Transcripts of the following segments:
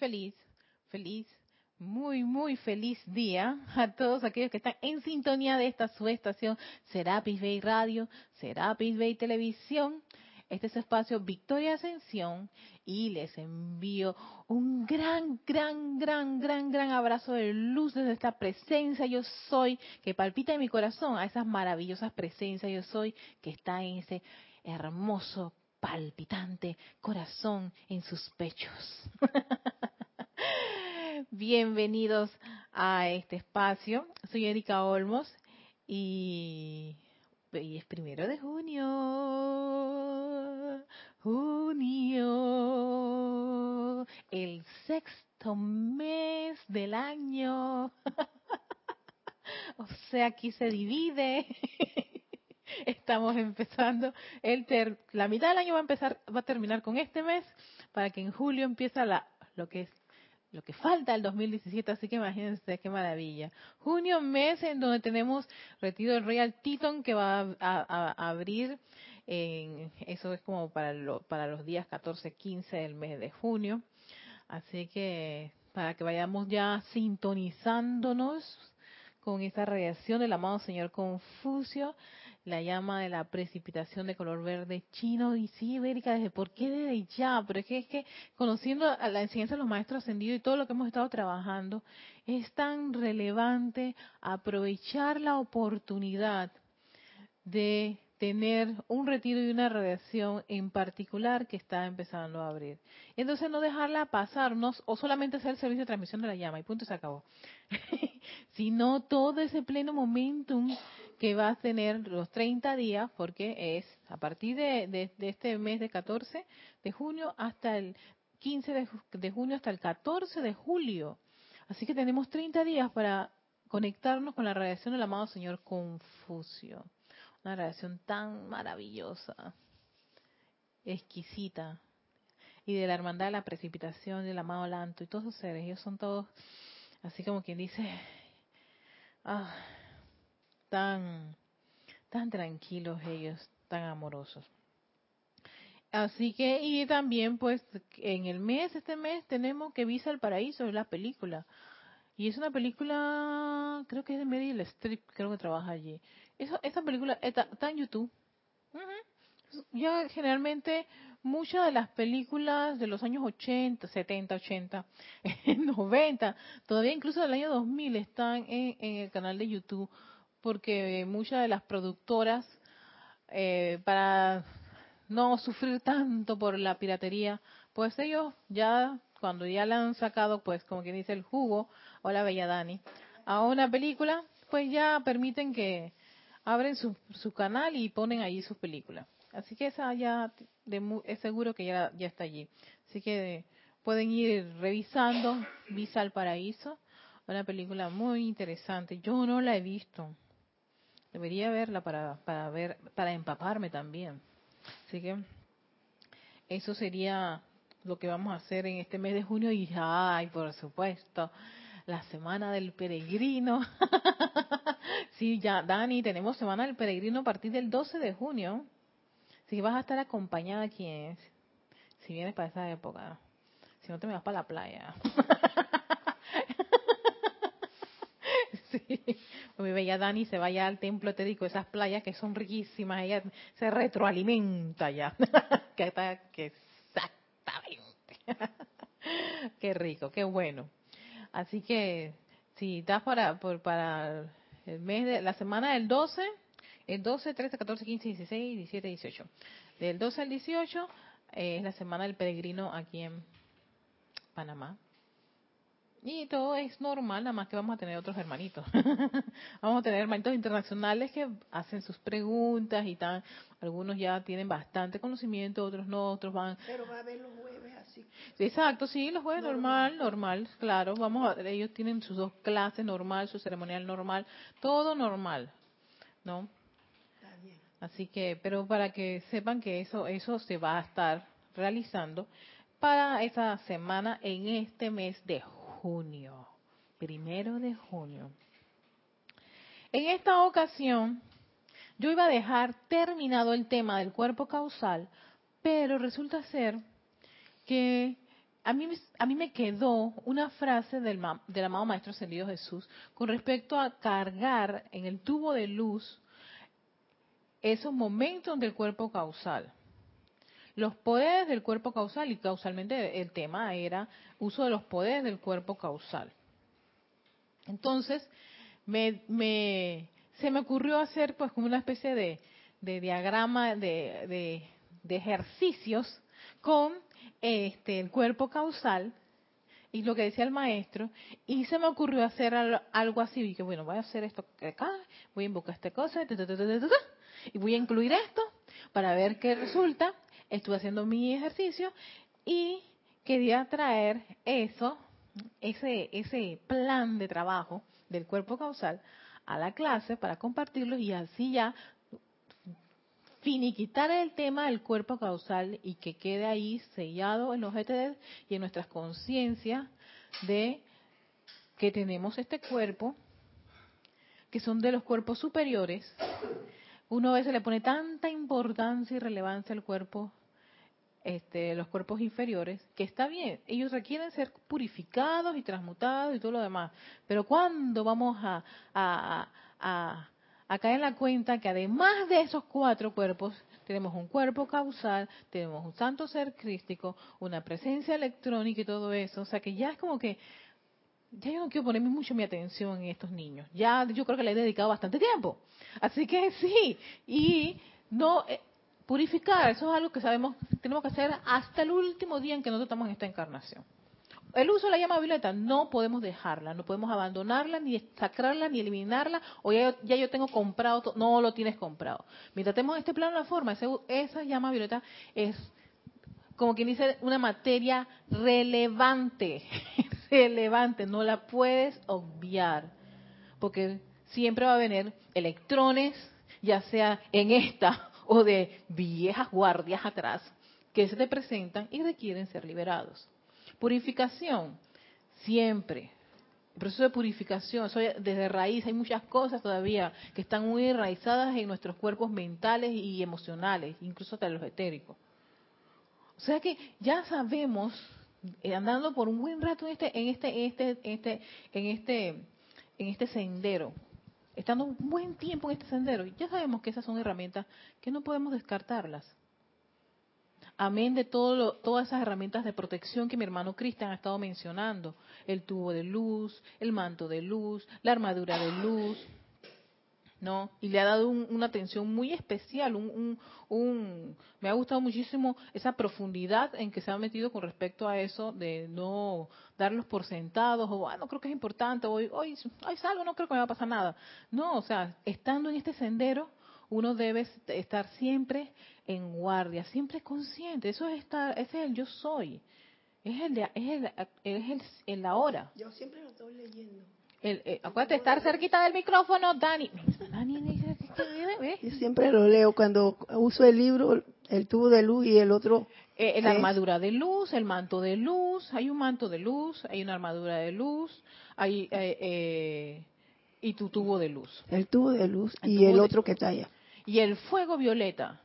feliz, feliz, muy, muy feliz día a todos aquellos que están en sintonía de esta su estación Serapis Bay Radio, Serapis Bay Televisión. Este es espacio Victoria Ascensión y les envío un gran, gran, gran, gran, gran abrazo de luz desde esta presencia yo soy que palpita en mi corazón a esas maravillosas presencias yo soy que está en ese hermoso palpitante corazón en sus pechos. Bienvenidos a este espacio. Soy Erika Olmos y, es primero de junio. Junio. El sexto mes del año. o sea, aquí se divide. Estamos empezando el la mitad del año va a empezar va a terminar con este mes para que en julio empiece la lo que es lo que falta el 2017, así que imagínense qué maravilla. Junio, mes en donde tenemos retiro del Royal Teton que va a, abrir, en, eso es como para, para los días 14, 15 del mes de junio. Así que para que vayamos ya sintonizándonos con esa radiación del amado Señor Confucio, la llama de la precipitación de color verde chino. Y sí, Ibérica, desde por qué desde ya, pero es que, es que conociendo a la enseñanza de los maestros ascendidos y todo lo que hemos estado trabajando, es tan relevante aprovechar la oportunidad de tener un retiro y una radiación en particular que está empezando a abrir. Entonces no dejarla pasarnos o solamente hacer el servicio de transmisión de la llama y punto se acabó. Sino todo ese pleno momentum que va a tener los 30 días porque es a partir de, este mes de 14 de junio hasta el 15 de, de junio hasta el 14 de julio. Así que tenemos 30 días para conectarnos con la radiación del amado Señor Confucio una relación tan maravillosa, exquisita, y de la hermandad de la precipitación, del amado Lanto, y todos esos seres, ellos son todos, así como quien dice, ah, tan, tan tranquilos ellos, tan amorosos. Así que, y también pues en el mes, este mes tenemos que Visa el Paraíso, la película. Y es una película, creo que es de Meryl Streep, creo que trabaja allí. esa película está, en YouTube. Yo generalmente muchas de las películas de los años 80, 70, 80, 90, todavía incluso del año 2000 están en, el canal de YouTube porque muchas de las productoras eh, para no sufrir tanto por la piratería, pues ellos ya cuando ya le han sacado, pues como quien dice el jugo, o la bella Dani, a una película, pues ya permiten que abren su, su canal y ponen allí sus películas. Así que esa ya de, es seguro que ya, ya está allí. Así que pueden ir revisando Visa al Paraíso, una película muy interesante. Yo no la he visto. Debería verla para, para ver, para empaparme también. Así que eso sería lo que vamos a hacer en este mes de junio y ay, por supuesto, la semana del peregrino. sí, ya, Dani, tenemos semana del peregrino a partir del 12 de junio. Si vas a estar acompañada, ¿quién es? Si vienes para esa época. Si no te me vas para la playa. sí. Mi bella Dani se vaya al templo te digo esas playas que son riquísimas, ella se retroalimenta ya. que, está, que qué rico, qué bueno. Así que si estás para, para el mes de la semana del 12, el 12, 13, 14, 15, 16, 17, 18. Del 12 al 18 eh, es la semana del peregrino aquí en Panamá. Y todo es normal, nada más que vamos a tener otros hermanitos. vamos a tener hermanitos internacionales que hacen sus preguntas y tal. Algunos ya tienen bastante conocimiento, otros no, otros van. Pero va a haber los jueves así. Exacto, sí, los jueves normal, normal, claro. Vamos a, ellos tienen sus dos clases normal, su ceremonial normal, todo normal, ¿no? Está bien. Así que, pero para que sepan que eso, eso se va a estar realizando para esa semana en este mes de junio, primero de junio. En esta ocasión, yo iba a dejar terminado el tema del cuerpo causal, pero resulta ser que a mí, a mí me quedó una frase del, del amado Maestro Ascendido Jesús con respecto a cargar en el tubo de luz esos momentos del cuerpo causal. Los poderes del cuerpo causal, y causalmente el tema era uso de los poderes del cuerpo causal. Entonces, me, me, se me ocurrió hacer pues como una especie de, de diagrama de, de, ejercicios con este el cuerpo causal y lo que decía el maestro y se me ocurrió hacer algo así y que bueno voy a hacer esto acá voy a invocar esta cosa y voy a incluir esto para ver qué resulta estuve haciendo mi ejercicio y quería traer eso ese ese plan de trabajo del cuerpo causal a la clase para compartirlo y así ya finiquitar el tema del cuerpo causal y que quede ahí sellado en los GTD y en nuestras conciencias de que tenemos este cuerpo, que son de los cuerpos superiores. Uno a veces le pone tanta importancia y relevancia al cuerpo, este, los cuerpos inferiores, que está bien, ellos requieren ser purificados y transmutados y todo lo demás. Pero cuando vamos a, a, a acá en la cuenta que además de esos cuatro cuerpos, tenemos un cuerpo causal, tenemos un santo ser crístico, una presencia electrónica y todo eso. O sea que ya es como que, ya yo no quiero ponerme mucho mi atención en estos niños. Ya yo creo que le he dedicado bastante tiempo. Así que sí, y no purificar, eso es algo que sabemos, tenemos que hacer hasta el último día en que nosotros estamos en esta encarnación. El uso de la llama violeta no podemos dejarla, no podemos abandonarla, ni sacarla, ni eliminarla, o ya, yo tengo comprado, no lo tienes comprado. Mientras tenemos este plano de la forma, esa llama violeta es, como quien dice, una materia relevante, relevante, no la puedes obviar, porque siempre va a venir electrones, ya sea en esta o de viejas guardias atrás, que se te presentan y requieren ser liberados. Purificación, siempre. El proceso de purificación, desde raíz, hay muchas cosas todavía que están muy enraizadas en nuestros cuerpos mentales y emocionales, incluso hasta los etéricos. O sea que ya sabemos, eh, andando por un buen rato en este, en este, en este, este, en este, en este sendero, estando un buen tiempo en este sendero, ya sabemos que esas son herramientas que no podemos descartarlas. Amén de todo todas esas herramientas de protección que mi hermano Cristian ha estado mencionando, el tubo de luz, el manto de luz, la armadura de luz, ¿no? Y le ha dado una atención muy especial, un, un, me ha gustado muchísimo esa profundidad en que se ha metido con respecto a eso de no darlos por sentados o, bueno, creo que es importante, hoy, hoy, hoy salgo, no creo que me va a pasar nada. No, o sea, estando en este sendero, uno debe estar siempre en guardia, siempre consciente. Eso es estar, ese es el yo soy. Es el, es el, es el, ahora. Yo siempre lo estoy leyendo. El, eh, acuérdate, estar cerquita del micrófono, Dani. Dani, Yo siempre lo leo cuando uso el libro, el tubo de luz y el otro. Eh, la armadura de luz, el manto de luz. Hay un manto de luz, hay una armadura de luz, hay eh, eh y tu tubo de luz. El tubo de luz y el otro que talla y el fuego violeta.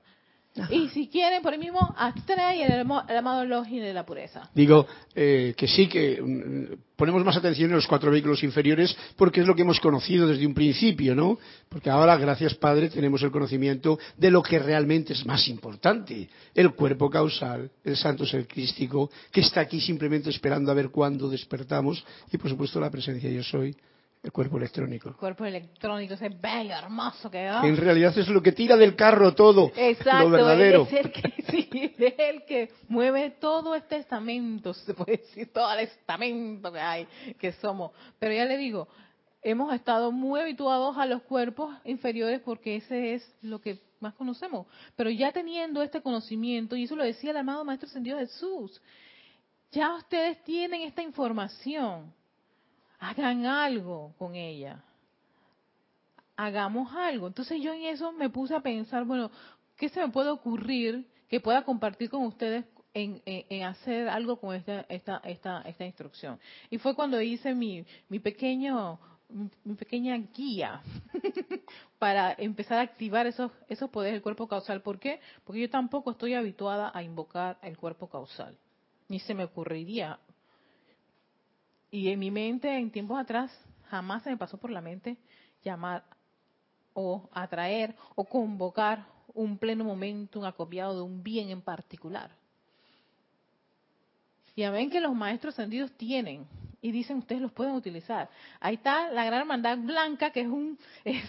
Y si quieren, por el mismo, Astra y el, amado Login de la pureza. Digo eh, que sí, que mm, ponemos más atención en los cuatro vehículos inferiores porque es lo que hemos conocido desde un principio, ¿no? Porque ahora, gracias Padre, tenemos el conocimiento de lo que realmente es más importante. El cuerpo causal, el santo ser crístico, que está aquí simplemente esperando a ver cuándo despertamos y, por supuesto, la presencia yo soy el cuerpo electrónico. El cuerpo electrónico, ese bello, hermoso que va. En realidad es lo que tira del carro todo. Exacto, lo verdadero. Es el que, sí, es el que mueve todo este estamento, se puede decir, todo el estamento que hay, que somos. Pero ya le digo, hemos estado muy habituados a los cuerpos inferiores porque ese es lo que más conocemos. Pero ya teniendo este conocimiento, y eso lo decía el amado Maestro Sendido Jesús, ya ustedes tienen esta información hagan algo con ella. Hagamos algo. Entonces yo en eso me puse a pensar, bueno, ¿qué se me puede ocurrir que pueda compartir con ustedes en, hacer algo con esta, esta, esta, esta instrucción? Y fue cuando hice mi, mi pequeño mi, pequeña guía para empezar a activar esos, esos poderes del cuerpo causal. ¿Por qué? Porque yo tampoco estoy habituada a invocar el cuerpo causal. Ni se me ocurriría. Y en mi mente, en tiempos atrás, jamás se me pasó por la mente llamar o atraer o convocar un pleno momento, un acopiado de un bien en particular. Y a ven que los maestros ascendidos tienen y dicen ustedes los pueden utilizar. Ahí está la gran hermandad blanca que es un, es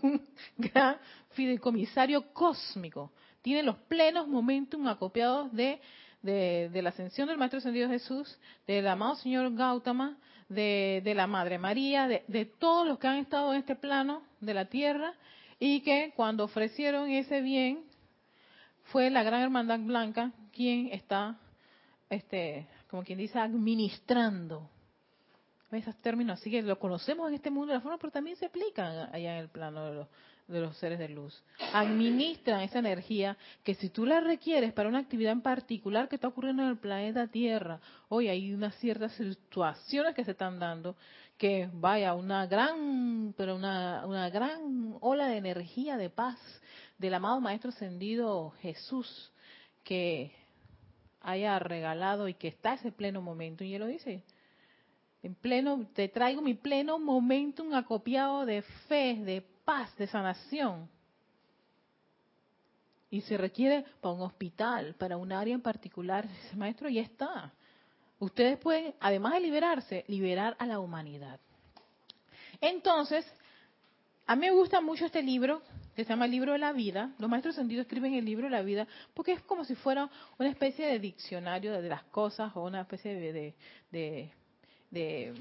un gran fideicomisario cósmico. Tiene los plenos momentum acopiados de, de, la ascensión del Maestro Ascendido Jesús, del amado Señor Gautama, de, la Madre María, de, de todos los que han estado en este plano de la tierra y que cuando ofrecieron ese bien fue la gran hermandad blanca quien está este como quien dice administrando esos términos. Así que lo conocemos en este mundo de la forma pero también se aplican allá en el plano de los, de los seres de luz administran esa energía que si tú la requieres para una actividad en particular que está ocurriendo en el planeta Tierra hoy hay unas ciertas situaciones que se están dando que vaya una gran, pero una, una gran ola de energía, de paz del amado Maestro Ascendido Jesús que haya regalado y que está ese pleno momento. Y él lo dice, en pleno, te traigo mi pleno momento, un acopiado de fe, de paz, de sanación. Y se requiere para un hospital, para un área en particular, ese maestro ya está. Ustedes pueden, además de liberarse, liberar a la humanidad. Entonces, a mí me gusta mucho este libro, que se llama el libro de la vida. Los maestros sentidos escriben el libro de la vida porque es como si fuera una especie de diccionario de las cosas o una especie de, de, de, de,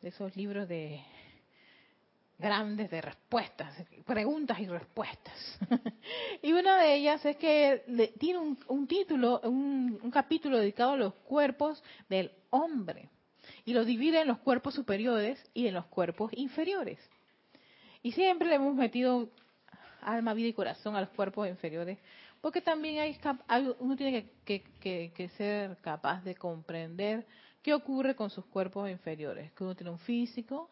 de esos libros de grandes de respuestas, preguntas y respuestas. y una de ellas es que tiene un, título, un, capítulo dedicado a los cuerpos del hombre. Y lo divide en los cuerpos superiores y en los cuerpos inferiores. Y siempre le hemos metido alma, vida y corazón a los cuerpos inferiores, porque también hay, uno tiene que ser capaz de comprender qué ocurre con sus cuerpos inferiores. Que uno tiene un físico,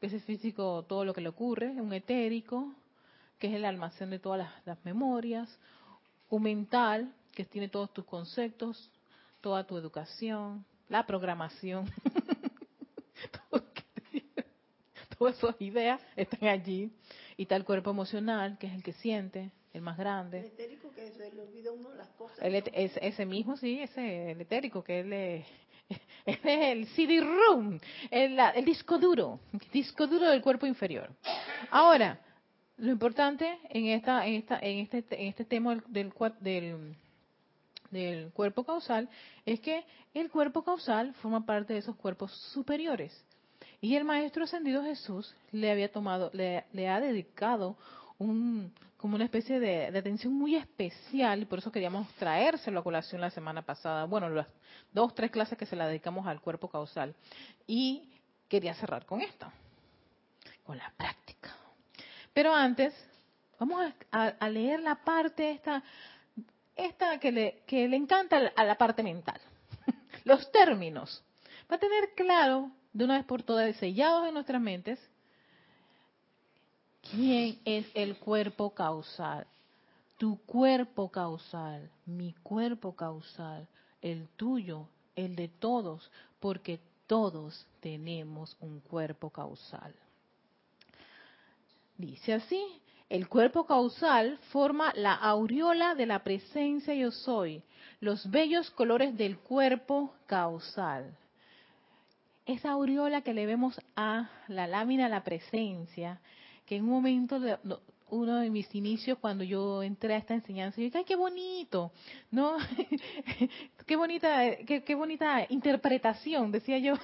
que ese físico todo lo que le ocurre, un etérico, que es el almacén de todas las, memorias, un mental, que tiene todos tus conceptos, toda tu educación, la programación, todas esas ideas están allí, y tal cuerpo emocional, que es el que siente, el más grande. El etérico que se le olvida uno las cosas. ese mismo, sí, ese el etérico, que él es es el CD-ROOM, el, disco duro, disco duro del cuerpo inferior. Ahora, lo importante en esta, en esta, en este, en este tema del cuerpo causal es que el cuerpo causal forma parte de esos cuerpos superiores. Y el maestro ascendido Jesús le había tomado, le, le ha dedicado un, como una especie de, atención muy especial, y por eso queríamos traérselo a colación la semana pasada, bueno, las dos, tres clases que se la dedicamos al cuerpo causal. Y quería cerrar con esto, con la práctica. Pero antes, vamos a, leer la parte esta, esta que le, que le encanta a la parte mental, los términos. Va a tener claro, de una vez por todas, sellados en nuestras mentes, ¿Quién es el cuerpo causal? Tu cuerpo causal, mi cuerpo causal, el tuyo, el de todos, porque todos tenemos un cuerpo causal. Dice así, el cuerpo causal forma la aureola de la presencia yo soy, los bellos colores del cuerpo causal. Esa aureola que le vemos a la lámina la presencia que en un momento, uno de mis inicios, cuando yo entré a esta enseñanza, yo dije, ay, qué bonito, ¿no? qué bonita, qué, bonita interpretación, decía yo.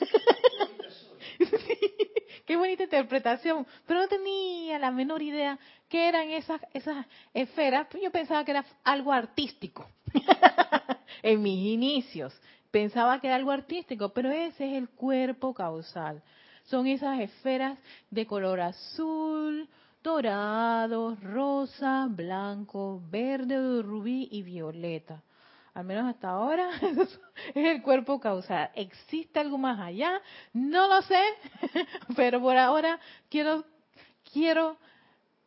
qué bonita interpretación, pero no tenía la menor idea qué eran esas, esas esferas, yo pensaba que era algo artístico. en mis inicios pensaba que era algo artístico, pero ese es el cuerpo causal son esas esferas de color azul, dorado, rosa, blanco, verde, rubí y violeta. Al menos hasta ahora es el cuerpo causal. ¿Existe algo más allá? No lo sé, pero por ahora quiero quiero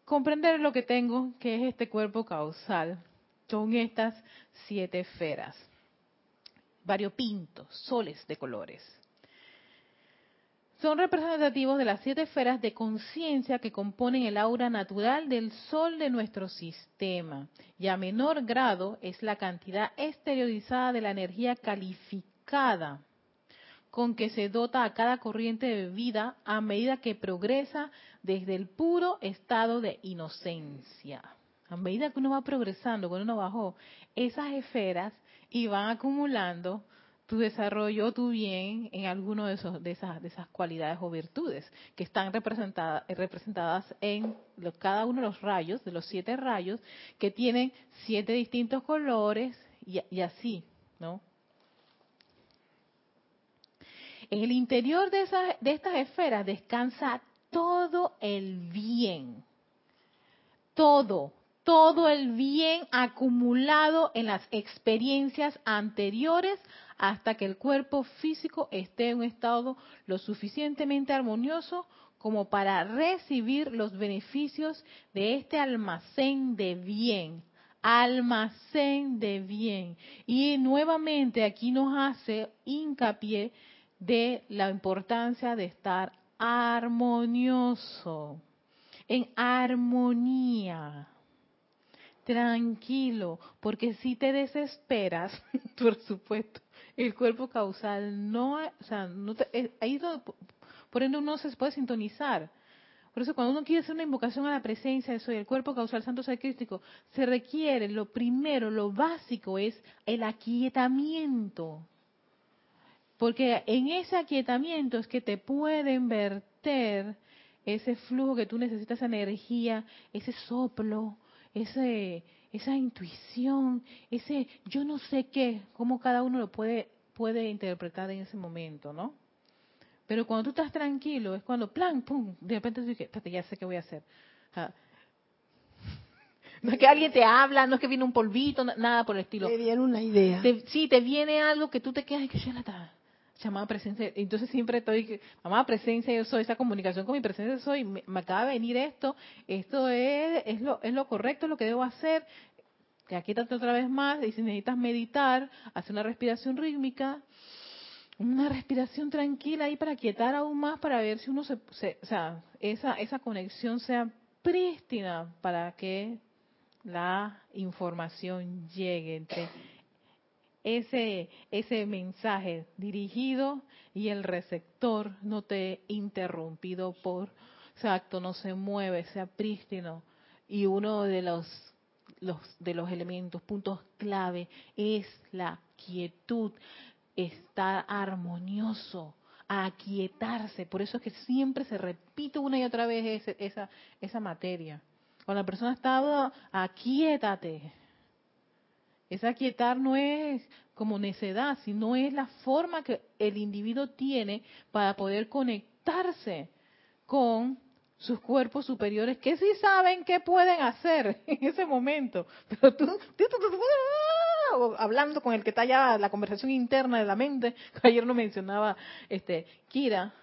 comprender lo que tengo, que es este cuerpo causal. Son estas siete esferas. variopintos, soles de colores. Son representativos de las siete esferas de conciencia que componen el aura natural del Sol de nuestro sistema. Y a menor grado es la cantidad exteriorizada de la energía calificada con que se dota a cada corriente de vida a medida que progresa desde el puro estado de inocencia. A medida que uno va progresando, cuando uno bajó esas esferas y van acumulando tu desarrollo, tu bien en alguno de, esos, de, esas, de esas cualidades o virtudes que están representadas, representadas en cada uno de los rayos, de los siete rayos, que tienen siete distintos colores y, y así, ¿no? En el interior de, esas, de estas esferas descansa todo el bien. Todo, todo el bien acumulado en las experiencias anteriores hasta que el cuerpo físico esté en un estado lo suficientemente armonioso como para recibir los beneficios de este almacén de bien. Almacén de bien. Y nuevamente aquí nos hace hincapié de la importancia de estar armonioso, en armonía, tranquilo, porque si te desesperas, por supuesto, el cuerpo causal no, o sea, no te, eh, ahí por ende uno se puede sintonizar. Por eso cuando uno quiere hacer una invocación a la presencia de soy el cuerpo causal santo ser se requiere lo primero, lo básico es el aquietamiento. Porque en ese aquietamiento es que te pueden verter ese flujo que tú necesitas, esa energía, ese soplo, ese, esa intuición, ese yo no sé qué, cómo cada uno lo puede, puede interpretar en ese momento, ¿no? Pero cuando tú estás tranquilo, es cuando, plan, pum, de repente tú dices, ya sé qué voy a hacer. no es que alguien te habla, no es que viene un polvito, nada por el estilo. Te viene una idea. sí, te viene algo que tú te quedas y que ya la está llamada presencia. Entonces siempre estoy, amada presencia, yo soy esa comunicación con mi presencia, soy, me, acaba de venir esto, esto es, es, lo, es lo correcto, lo que debo hacer. Te aquítate otra vez más y si necesitas meditar, hace una respiración rítmica, una respiración tranquila ahí para quietar aún más, para ver si uno se, o sea, esa, esa conexión sea prístina para que la información llegue entre ese, ese mensaje dirigido y el receptor no te interrumpido por exacto, no se mueve, sea prístino. Y uno de los, los, de los elementos, puntos clave, es la quietud, estar armonioso, aquietarse. Por eso es que siempre se repite una y otra vez esa, esa materia. Cuando la persona está, aquietate esa quietar no es como necedad, sino es la forma que el individuo tiene para poder conectarse con sus cuerpos superiores que sí saben qué pueden hacer en ese momento. Pero tú, hablando con el que está allá, la conversación interna de la mente, ayer no mencionaba este Kira,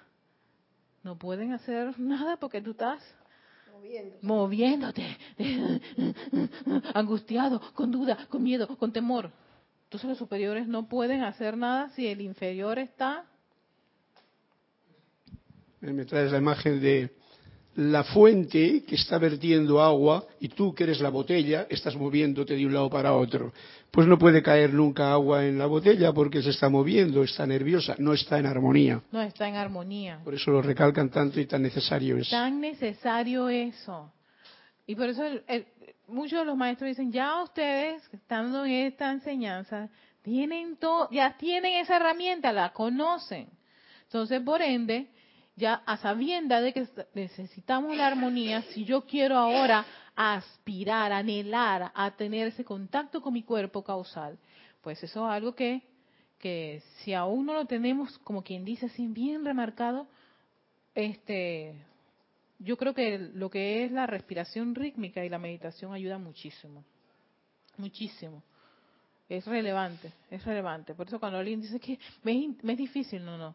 no pueden hacer nada porque tú estás moviéndote, angustiado, con duda, con miedo, con temor. Entonces los superiores no pueden hacer nada si el inferior está. Me traes la imagen de la fuente que está vertiendo agua y tú que eres la botella estás moviéndote de un lado para otro. Pues no puede caer nunca agua en la botella porque se está moviendo, está nerviosa, no está en armonía. No está en armonía. Por eso lo recalcan tanto y tan necesario es. Tan necesario eso. Y por eso muchos de los maestros dicen, ya ustedes, estando en esta enseñanza, tienen todo, ya tienen esa herramienta, la conocen. Entonces, por ende, ya a sabienda de que necesitamos la armonía, si yo quiero ahora aspirar, anhelar a tener ese contacto con mi cuerpo causal, pues eso es algo que, que si aún no lo tenemos, como quien dice así, bien remarcado, este, yo creo que lo que es la respiración rítmica y la meditación ayuda muchísimo, muchísimo. Es relevante, es relevante. Por eso cuando alguien dice que me es difícil, no, no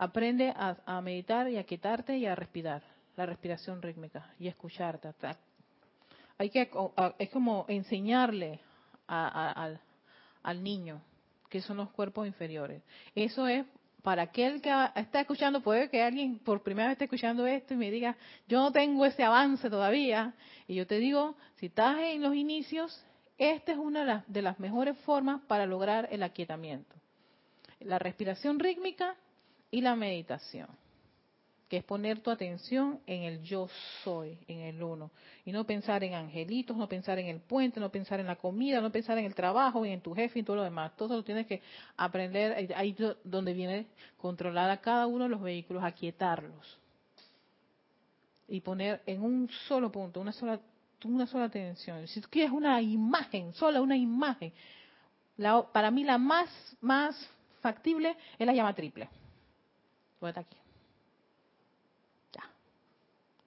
Aprende a, meditar y a quietarte y a respirar, la respiración rítmica y escucharte. Hay que, es como enseñarle al, niño que son los cuerpos inferiores. Eso es para aquel que está escuchando, puede que alguien por primera vez esté escuchando esto y me diga, yo no tengo ese avance todavía. Y yo te digo, si estás en los inicios, esta es una de las mejores formas para lograr el aquietamiento. La respiración rítmica y la meditación que es poner tu atención en el yo soy, en el uno, y no pensar en angelitos, no pensar en el puente, no pensar en la comida, no pensar en el trabajo, y en tu jefe y todo lo demás. Todo eso lo tienes que aprender, ahí donde viene controlada cada uno de los vehículos, aquietarlos. Y poner en un solo punto, una sola, una sola atención. Si tú quieres una imagen, sola una imagen, para mí la más, más factible es la llama triple. Voy aquí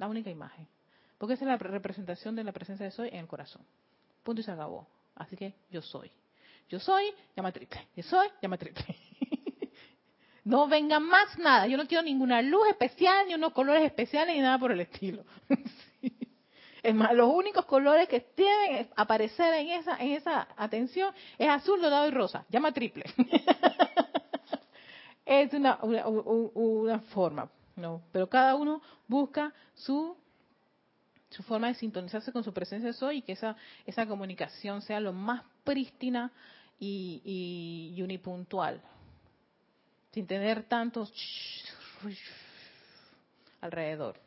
la única imagen. Porque esa es la representación de la presencia de soy en el corazón. Punto y se acabó. Así que yo soy. Yo soy, llama triple. Yo soy, llama triple. no venga más nada. Yo no quiero ninguna luz especial, ni unos colores especiales, ni nada por el estilo. Es más, los únicos colores que tienen aparecer en esa, en esa atención es azul, dorado y rosa. Llama triple. es una, una, una forma. No, pero cada uno busca su su forma de sintonizarse con su presencia de soy y que esa esa comunicación sea lo más prístina y, y, unipuntual, sin tener tantos alrededor.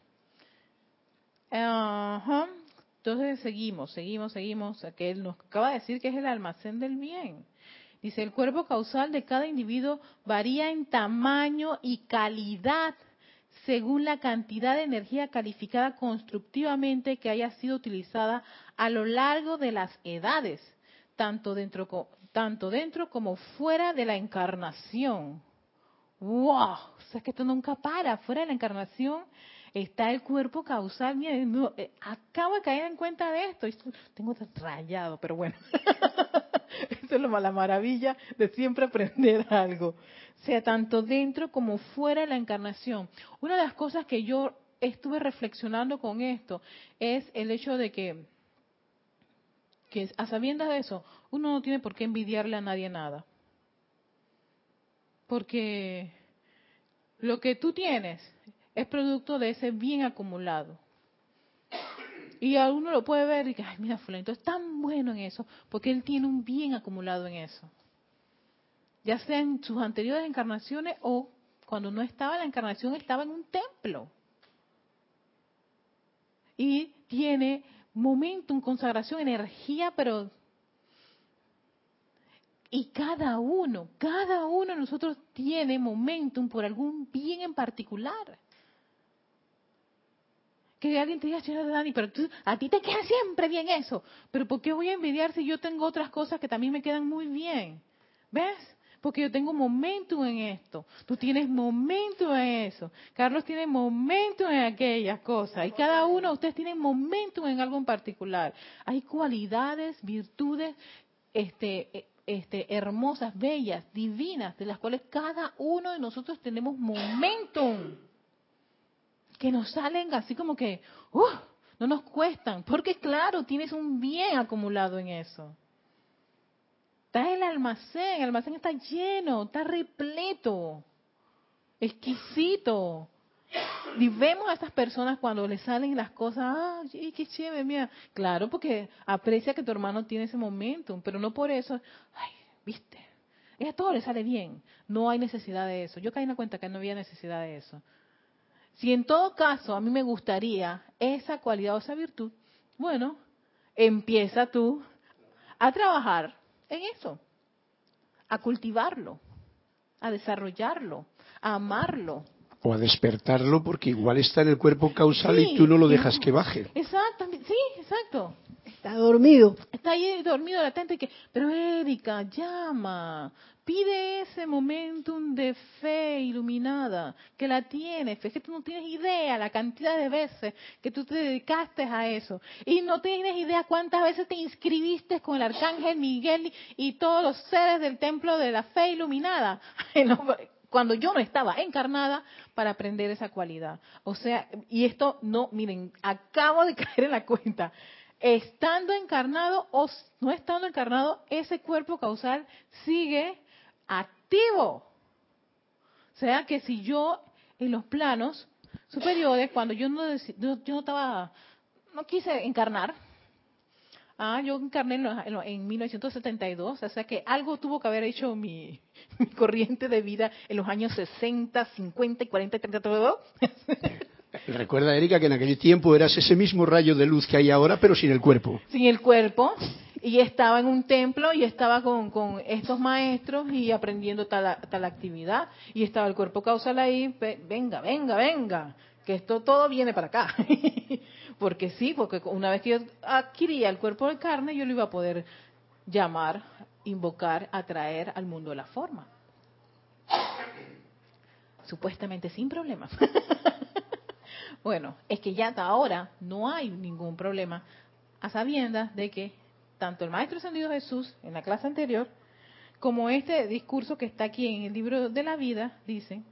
Entonces seguimos, seguimos, seguimos. Que él nos acaba de decir que es el almacén del bien. Dice, el cuerpo causal de cada individuo varía en tamaño y calidad según la cantidad de energía calificada constructivamente que haya sido utilizada a lo largo de las edades, tanto dentro, tanto dentro como fuera de la encarnación. ¡Wow! O sea, que esto nunca para. Fuera de la encarnación está el cuerpo causal. Eh, acabo de caer en cuenta de esto. Tengo rayado, pero bueno. Eso es la maravilla de siempre aprender algo sea tanto dentro como fuera de la encarnación. Una de las cosas que yo estuve reflexionando con esto es el hecho de que, que a sabiendas de eso, uno no tiene por qué envidiarle a nadie nada. Porque lo que tú tienes es producto de ese bien acumulado. Y a uno lo puede ver y que, ay, mira, fulanito es tan bueno en eso, porque él tiene un bien acumulado en eso ya sea en sus anteriores encarnaciones o cuando no estaba la encarnación, estaba en un templo. Y tiene momentum, consagración, energía, pero... Y cada uno, cada uno de nosotros tiene momentum por algún bien en particular. Que alguien te diga, señora Dani, pero a ti te queda siempre bien eso. Pero ¿por qué voy a envidiar si yo tengo otras cosas que también me quedan muy bien? ¿Ves? porque yo tengo momento en esto. Tú tienes momento en eso. Carlos tiene momento en aquellas cosas. Y cada uno de ustedes tiene momento en algo en particular. Hay cualidades, virtudes, este, este, hermosas, bellas, divinas, de las cuales cada uno de nosotros tenemos momentum. Que nos salen así como que, uh, no nos cuestan. Porque claro, tienes un bien acumulado en eso. Está el almacén, el almacén está lleno, está repleto, exquisito. Y vemos a estas personas cuando le salen las cosas, ¡ay, qué chévere, mira! Claro, porque aprecia que tu hermano tiene ese momento, pero no por eso, ¡ay, viste! A todo le sale bien. No hay necesidad de eso. Yo caí en la cuenta que no había necesidad de eso. Si en todo caso a mí me gustaría esa cualidad o esa virtud, bueno, empieza tú a trabajar en eso, a cultivarlo, a desarrollarlo, a amarlo. O a despertarlo porque igual está en el cuerpo causal y tú no lo dejas que baje. Exacto, sí, exacto. Está dormido. Está ahí dormido, latente, que, pero Erika, llama, Pide ese momentum de fe iluminada, que la tienes, es que tú no tienes idea la cantidad de veces que tú te dedicaste a eso. Y no tienes idea cuántas veces te inscribiste con el arcángel Miguel y, todos los seres del templo de la fe iluminada. Cuando yo no estaba encarnada para aprender esa cualidad. O sea, y esto no, miren, acabo de caer en la cuenta estando encarnado o no estando encarnado, ese cuerpo causal sigue activo. O sea que si yo en los planos superiores, cuando yo no, yo no estaba, no quise encarnar, Ah, yo encarné en, 1972, o sea que algo tuvo que haber hecho mi, corriente de vida en los años 60, 50 y 40 y 30, todo. Recuerda, Erika, que en aquel tiempo eras ese mismo rayo de luz que hay ahora, pero sin el cuerpo. Sin el cuerpo. Y estaba en un templo y estaba con, estos maestros y aprendiendo tal, tal actividad. Y estaba el cuerpo causal ahí, venga, venga, venga, que esto todo viene para acá. porque sí, porque una vez que yo adquiría el cuerpo de carne, yo lo iba a poder llamar, invocar, atraer al mundo de la forma. Supuestamente sin problemas. bueno, es que ya hasta ahora no hay ningún problema, a sabiendas de que tanto el Maestro Ascendido Jesús en la clase anterior, como este discurso que está aquí en el libro de la vida, dicen,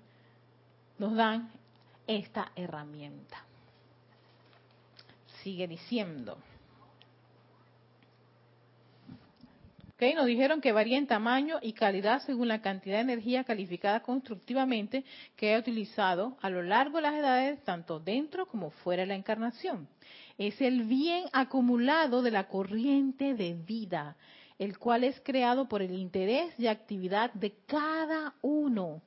nos dan esta herramienta sigue diciendo. Okay, nos dijeron que varía en tamaño y calidad según la cantidad de energía calificada constructivamente que haya utilizado a lo largo de las edades, tanto dentro como fuera de la encarnación. Es el bien acumulado de la corriente de vida, el cual es creado por el interés y actividad de cada uno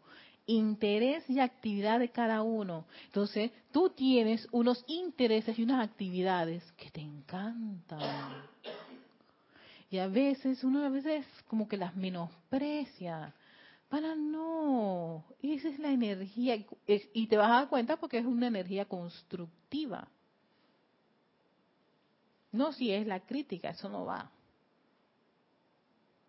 interés y actividad de cada uno. Entonces, tú tienes unos intereses y unas actividades que te encantan. Y a veces, uno a veces como que las menosprecia. Para no, esa es la energía. Y te vas a dar cuenta porque es una energía constructiva. No si es la crítica, eso no va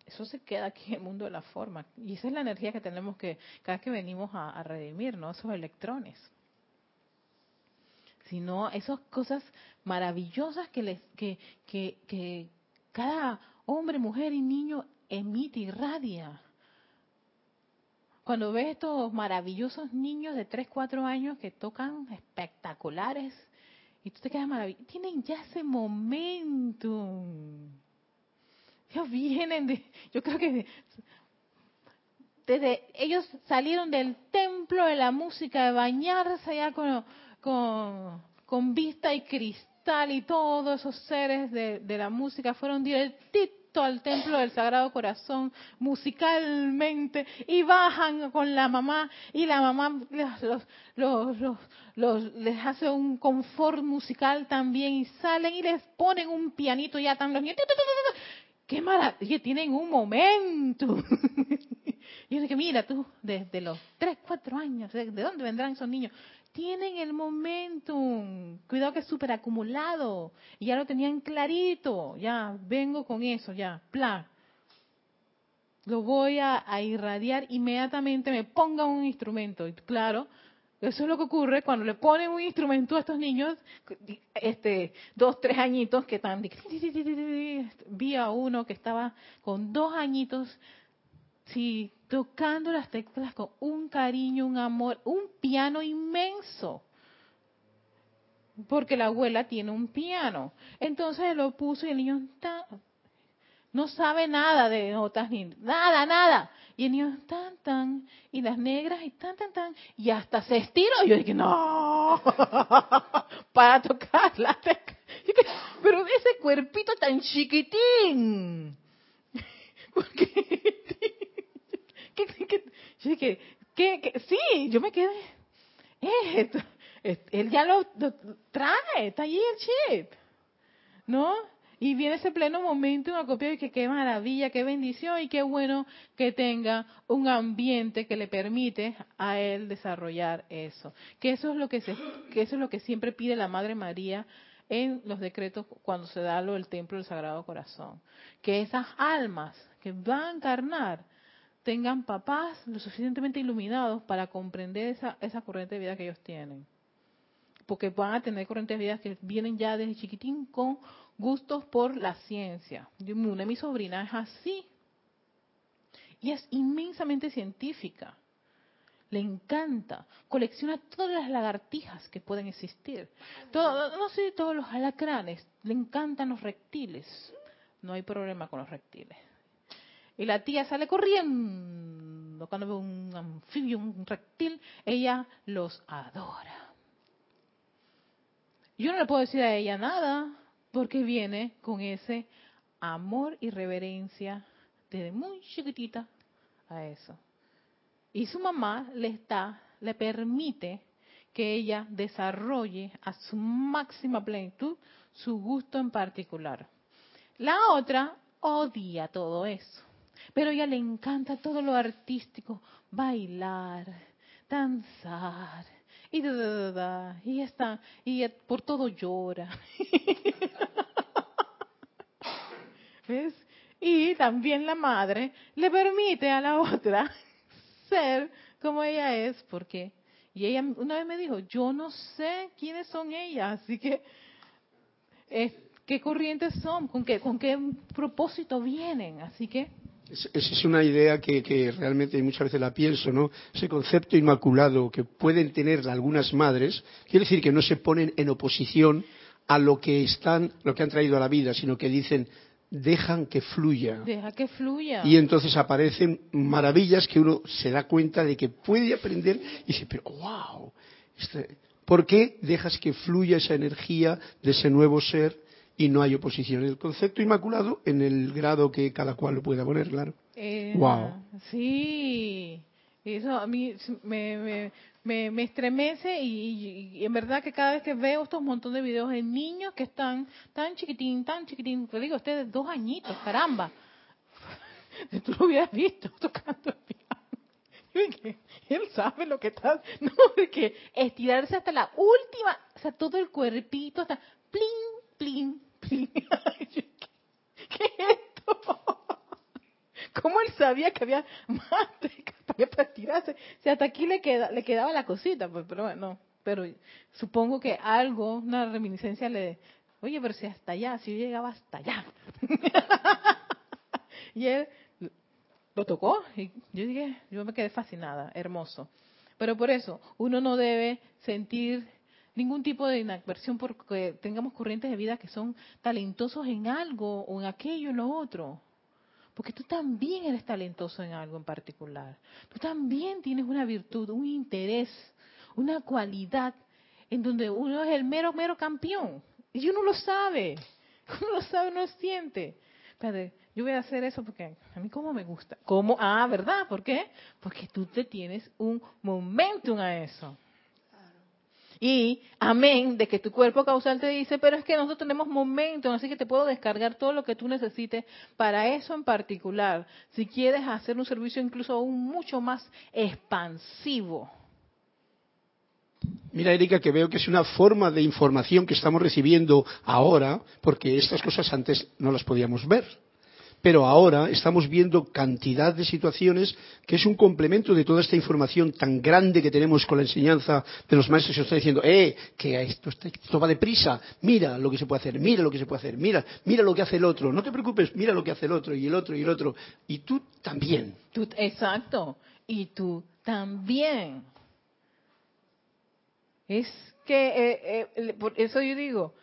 eso se queda aquí en el mundo de la forma. Y esa es la energía que tenemos que, cada vez que venimos a, redimir, ¿no? Esos electrones. Sino esas cosas maravillosas que, les, que, que, que cada hombre, mujer y niño emite y radia. Cuando ves estos maravillosos niños de 3, 4 años que tocan espectaculares y tú te quedas maravilloso, tienen ya ese momento ellos vienen de, yo creo que desde ellos salieron del templo de la música, de bañarse allá con, con, vista y cristal y todos esos seres de, la música fueron directito al templo del Sagrado Corazón musicalmente y bajan con la mamá y la mamá les hace un confort musical también y salen y les ponen un pianito ya tan los niños qué maravilla, tienen un momento. y yo dije, mira tú, desde los 3, 4 años, ¿de dónde vendrán esos niños? Tienen el momentum, cuidado que es súper acumulado, y ya lo tenían clarito, ya, vengo con eso, ya, plan. Lo voy a, irradiar inmediatamente, me ponga un instrumento, y claro, eso es lo que ocurre cuando le ponen un instrumento a estos niños, este, dos, tres añitos que están. Vi a uno que estaba con dos añitos, sí, tocando las teclas con un cariño, un amor, un piano inmenso. Porque la abuela tiene un piano. Entonces lo puso y el niño está, no sabe nada de notas ni nada, nada. Y el niño tan, tan, y las negras y tan, tan, tan, y hasta se estiró. Y yo dije, no, para tocar la tecla. Pero ese cuerpito tan chiquitín. Porque, yo ¿qué, Sí, yo me quedé, esto, él ya lo, trae, está allí el chip. ¿No? Y viene ese pleno momento una copia y que qué maravilla, qué bendición y qué bueno que tenga un ambiente que le permite a él desarrollar eso. Que eso es lo que, se, que eso es lo que siempre pide la Madre María en los decretos cuando se da lo del templo del Sagrado Corazón. Que esas almas que van a encarnar tengan papás lo suficientemente iluminados para comprender esa, esa corriente de vida que ellos tienen. Porque van a tener corrientes de vida que vienen ya desde chiquitín con gustos por la ciencia. Una de mis sobrinas es así. Y es inmensamente científica. Le encanta. Colecciona todas las lagartijas que pueden existir. Todo, no sé, todos los alacranes. Le encantan los reptiles. No hay problema con los reptiles. Y la tía sale corriendo. Cuando ve un anfibio, un reptil, ella los adora. Yo no le puedo decir a ella nada porque viene con ese amor y reverencia desde muy chiquitita a eso. Y su mamá le está, le permite que ella desarrolle a su máxima plenitud su gusto en particular. La otra odia todo eso, pero ella le encanta todo lo artístico, bailar, danzar, y da, y está, y por todo llora. ¿Ves? Y también la madre le permite a la otra ser como ella es, porque y ella una vez me dijo, yo no sé quiénes son ellas, así que qué corrientes son, con qué, con qué propósito vienen, así que... Esa es una idea que, que, realmente muchas veces la pienso, ¿no? Ese concepto inmaculado que pueden tener algunas madres, quiere decir que no se ponen en oposición a lo que están, lo que han traído a la vida, sino que dicen, dejan que fluya. Deja que fluya. Y entonces aparecen maravillas que uno se da cuenta de que puede aprender y dice, pero wow, este, ¿por qué dejas que fluya esa energía de ese nuevo ser y no hay oposición? El concepto inmaculado en el grado que cada cual lo pueda poner, claro. wow. Eh, sí. Eso a mí me, me, me, estremece y, en verdad que cada vez que veo estos montones de videos de niños que están tan chiquitín, tan chiquitín, te digo, ustedes dos añitos, caramba. Tú lo hubieras visto tocando el piano. Él sabe lo que está, no, de que estirarse hasta la última, o sea, todo el cuerpito hasta plin, plin, ¿Qué es esto? ¿Cómo él sabía que había más para tirarse? Si hasta aquí le, queda, le quedaba la cosita, pues, pero bueno, pero supongo que algo, una reminiscencia le... Oye, pero si hasta allá, si yo llegaba hasta allá. y él lo tocó y yo dije, yo me quedé fascinada, hermoso. Pero por eso, uno no debe sentir ningún tipo de inadversión porque tengamos corrientes de vida que son talentosos en algo o en aquello, en lo otro. Porque tú también eres talentoso en algo en particular. Tú también tienes una virtud, un interés, una cualidad en donde uno es el mero, mero campeón. Y uno lo sabe. Uno lo sabe, uno lo siente. Espérate, yo voy a hacer eso porque a mí como me gusta. ¿Cómo? Ah, ¿verdad? ¿Por qué? Porque tú te tienes un momentum a eso. Y amén de que tu cuerpo causal te dice, pero es que nosotros tenemos momentos, así que te puedo descargar todo lo que tú necesites para eso en particular. Si quieres hacer un servicio incluso aún mucho más expansivo. Mira, Erika, que veo que es una forma de información que estamos recibiendo ahora, porque estas cosas antes no las podíamos ver pero ahora estamos viendo cantidad de situaciones que es un complemento de toda esta información tan grande que tenemos con la enseñanza de los maestros que está diciendo, eh, que esto, esto va deprisa, mira lo que se puede hacer, mira lo que se puede hacer, mira, mira lo que hace el otro, no te preocupes, mira lo que hace el otro y el otro y el otro, y tú también. Tú, exacto, y tú también. Es que, eh, eh, por eso yo digo,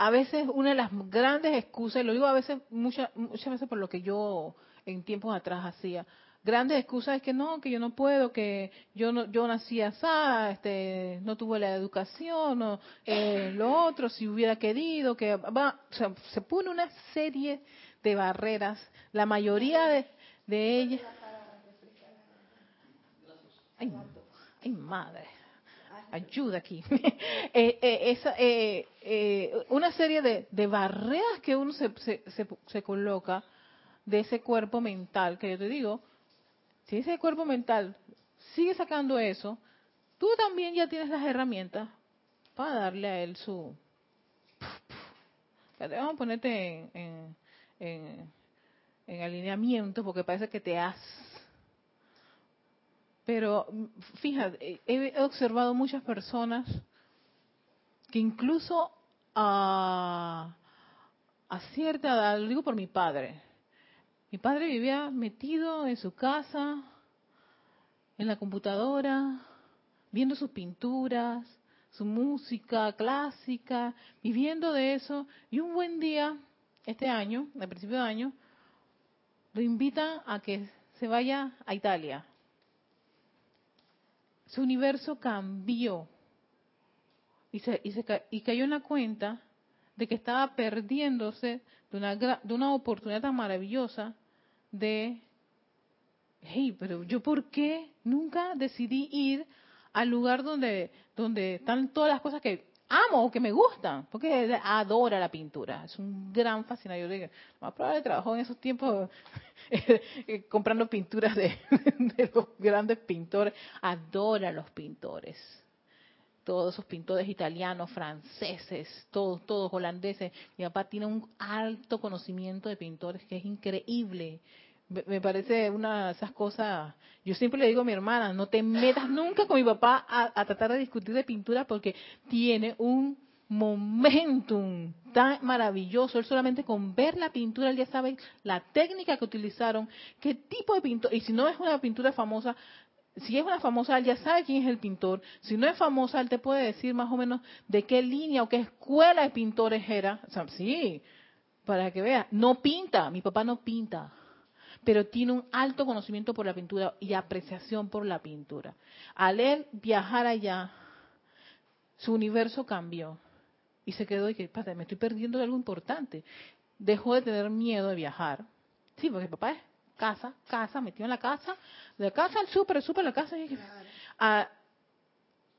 a veces una de las grandes excusas, y lo digo a veces, muchas, muchas veces por lo que yo en tiempos atrás hacía, grandes excusas es que no, que yo no puedo, que yo no, yo nací así, este, no tuve la educación, o, eh, lo otro, si hubiera querido, que va, o sea, se pone una serie de barreras, la mayoría de, ellas. Ay, madre ayuda aquí. Eh, eh, esa, eh, una serie de, barreras que uno se, se, coloca de ese cuerpo mental, que yo te digo, si ese cuerpo mental sigue sacando eso, tú también ya tienes las herramientas para darle a él su... Vamos a ponerte en, en, en alineamiento porque parece que te has pero fíjate, he observado muchas personas que incluso a, a cierta edad, lo digo por mi padre, mi padre vivía metido en su casa, en la computadora, viendo sus pinturas, su música clásica, viviendo de eso, y un buen día, este año, al principio de año, lo invitan a que se vaya a Italia. Su universo cambió. Y, se, y, se, y cayó en la cuenta de que estaba perdiéndose de una, de una oportunidad tan maravillosa de, hey, pero yo por qué nunca decidí ir al lugar donde, donde están todas las cosas que amo o que me gustan, porque adora la pintura, es un gran fascinador. Yo digo, más probable trabajó en esos tiempos eh, comprando pinturas de, los grandes pintores, adora los pintores. Todos esos pintores italianos, franceses, todos, todos holandeses. Mi papá tiene un alto conocimiento de pintores que es increíble me parece una de esas cosas. Yo siempre le digo a mi hermana, no te metas nunca con mi papá a, tratar de discutir de pintura porque tiene un momentum tan maravilloso. Él solamente con ver la pintura, él ya sabe la técnica que utilizaron, qué tipo de pintor. Y si no es una pintura famosa, si es una famosa, él ya sabe quién es el pintor. Si no es famosa, él te puede decir más o menos de qué línea o qué escuela de pintores era. O sea, sí, para que vea. No pinta, mi papá no pinta pero tiene un alto conocimiento por la pintura y apreciación por la pintura. Al él viajar allá, su universo cambió y se quedó y que, me estoy perdiendo de algo importante. Dejó de tener miedo de viajar. Sí, porque papá es casa, casa, metido en la casa, de casa al súper, súper la casa. Y, a,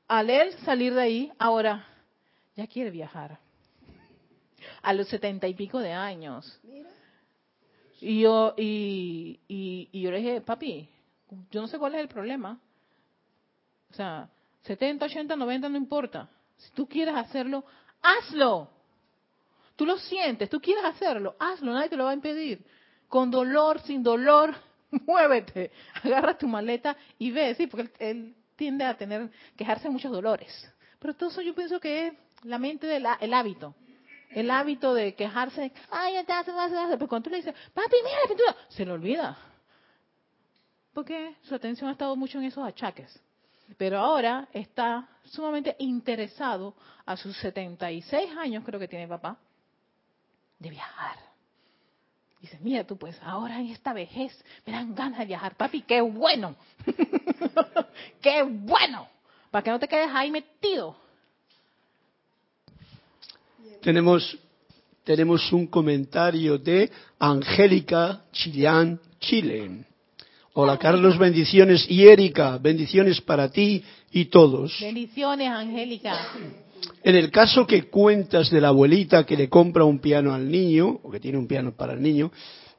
al él salir de ahí, ahora ya quiere viajar. A los setenta y pico de años. Y yo, y, y, yo le dije, papi, yo no sé cuál es el problema. O sea, 70, 80, 90 no importa. Si tú quieres hacerlo, hazlo. Tú lo sientes, tú quieres hacerlo, hazlo, nadie te lo va a impedir. Con dolor, sin dolor, muévete. Agarra tu maleta y ve, sí, porque él, tiende a tener, quejarse de muchos dolores. Pero todo eso yo pienso que es la mente del el hábito el hábito de quejarse, ay, ya te hace, pero cuando tú le dices, papi, mira la pintura, se le olvida. Porque su atención ha estado mucho en esos achaques. Pero ahora está sumamente interesado a sus 76 años, creo que tiene papá, de viajar. Dice, mira tú, pues ahora en esta vejez me dan ganas de viajar. Papi, qué bueno. qué bueno. Para que no te quedes ahí metido tenemos, tenemos un comentario de Angélica Chillán, Chile. Hola Carlos, bendiciones. Y Erika, bendiciones para ti y todos. Bendiciones, Angélica. En el caso que cuentas de la abuelita que le compra un piano al niño, o que tiene un piano para el niño,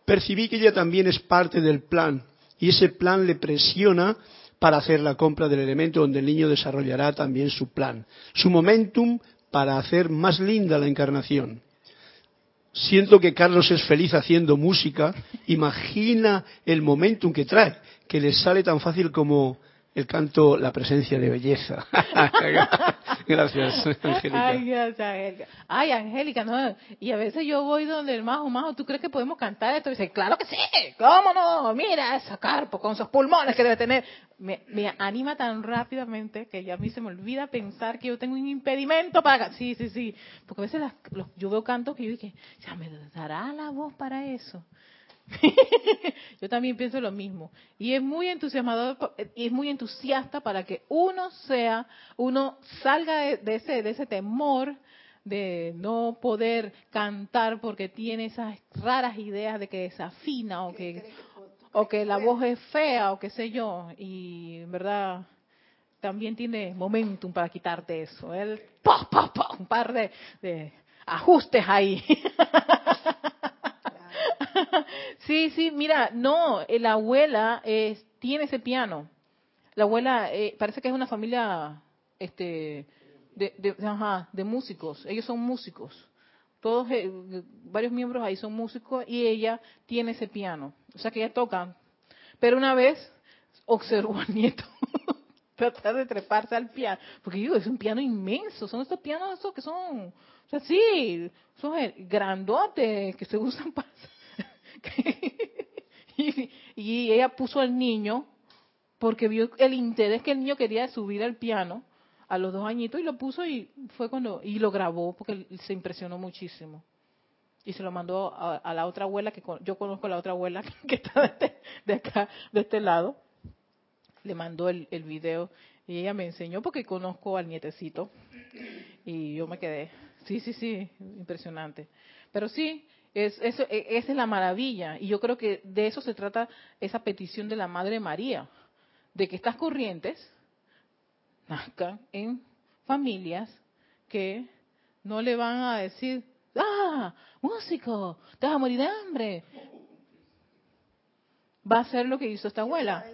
percibí que ella también es parte del plan, y ese plan le presiona para hacer la compra del elemento donde el niño desarrollará también su plan. Su momentum para hacer más linda la encarnación. Siento que Carlos es feliz haciendo música. Imagina el momentum que trae, que le sale tan fácil como el canto La presencia de belleza. gracias, Angélica. Ay, gracias, Angélica. Ay, Angélica, no. Y a veces yo voy donde el majo, majo, ¿tú crees que podemos cantar esto? Y dice, claro que sí, ¿cómo no? Mira esa carpo con esos pulmones que debe tener. Me, anima tan rápidamente que ya a mí se me olvida pensar que yo tengo un impedimento para... Sí, sí, sí. Porque a veces los, yo veo cantos que yo dije, ya me dará la voz para eso. Yo también pienso lo mismo. Y es muy entusiasmador, y es muy entusiasta para que uno sea, uno salga de, ese, de ese temor de no poder cantar porque tiene esas raras ideas de que desafina o que, o que la voz es fea o qué sé yo. Y en verdad también tiene momentum para quitarte eso. El, un par de, de ajustes ahí. sí, sí, mira, no, eh, la abuela eh, tiene ese piano. La abuela eh, parece que es una familia este, de, de, músicos. Ellos son músicos. Todos, varios miembros ahí son músicos y ella tiene ese piano. O sea que ella toca. Pero una vez observó al nieto tratar de treparse al piano. Porque digo, es un piano inmenso. Son estos pianos esos que son, o sea, sí, son grandotes que se usan para y, ella puso al niño porque vio el interés que el niño quería subir al piano a los dos añitos y lo puso y fue cuando y lo grabó porque se impresionó muchísimo. y se lo mandó a, la otra abuela, que yo conozco a la otra abuela que está de, este, de acá, de este lado. Le mandó el, el video y ella me enseñó porque conozco al nietecito. Y yo me quedé, sí, sí, sí, impresionante. Pero sí, es, eso, e, esa es la maravilla. Y yo creo que de eso se trata esa petición de la Madre María, de que estas corrientes nazcan en familias que no le van a decir, ah, músico, te vas a morir de hambre. Va a ser lo que hizo esta abuela.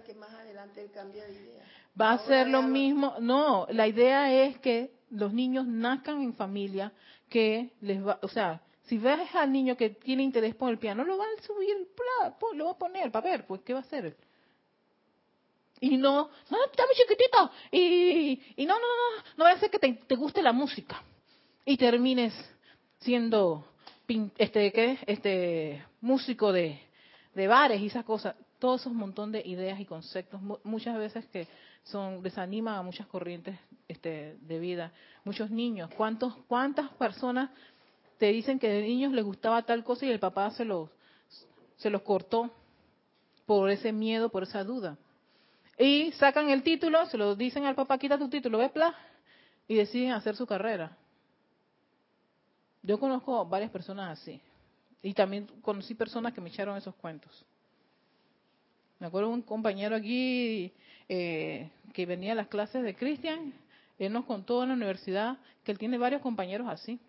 Va a ser lo mismo. No, la idea es que los niños nazcan en familia que les va, o sea, si ves al niño que tiene interés por el piano, lo va a subir, lo va a poner para ver, pues, ¿qué va a hacer? Y no, no, está muy chiquitito. Y, y no, no, no, no va a ser que te, te guste la música. Y termines siendo, este, ¿qué? Este, músico de, de bares y esas cosas. Todos esos montón de ideas y conceptos, muchas veces que son desaniman a muchas corrientes este, de vida. Muchos niños, ¿cuántos, ¿cuántas personas te dicen que de niños les gustaba tal cosa y el papá se los, se los cortó por ese miedo, por esa duda. Y sacan el título, se lo dicen al papá, quita tu título, ve, pla, y deciden hacer su carrera. Yo conozco varias personas así. Y también conocí personas que me echaron esos cuentos. Me acuerdo un compañero aquí eh, que venía a las clases de Cristian, él nos contó en la universidad que él tiene varios compañeros así.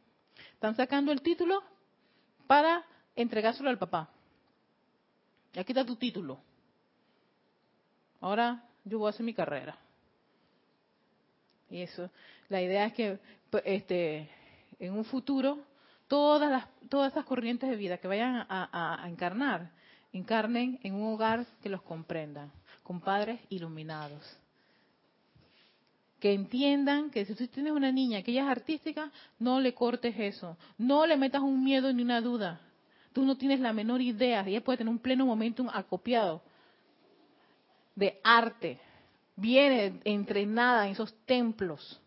Están sacando el título para entregárselo al papá. Ya quita tu título. Ahora yo voy a hacer mi carrera. Y eso, la idea es que pues, este, en un futuro todas las todas esas corrientes de vida que vayan a, a encarnar, encarnen en un hogar que los comprenda, con padres iluminados que entiendan que si tú tienes una niña que ella es artística, no le cortes eso, no le metas un miedo ni una duda. Tú no tienes la menor idea, ella puede tener un pleno momentum acopiado de arte, viene entrenada en esos templos,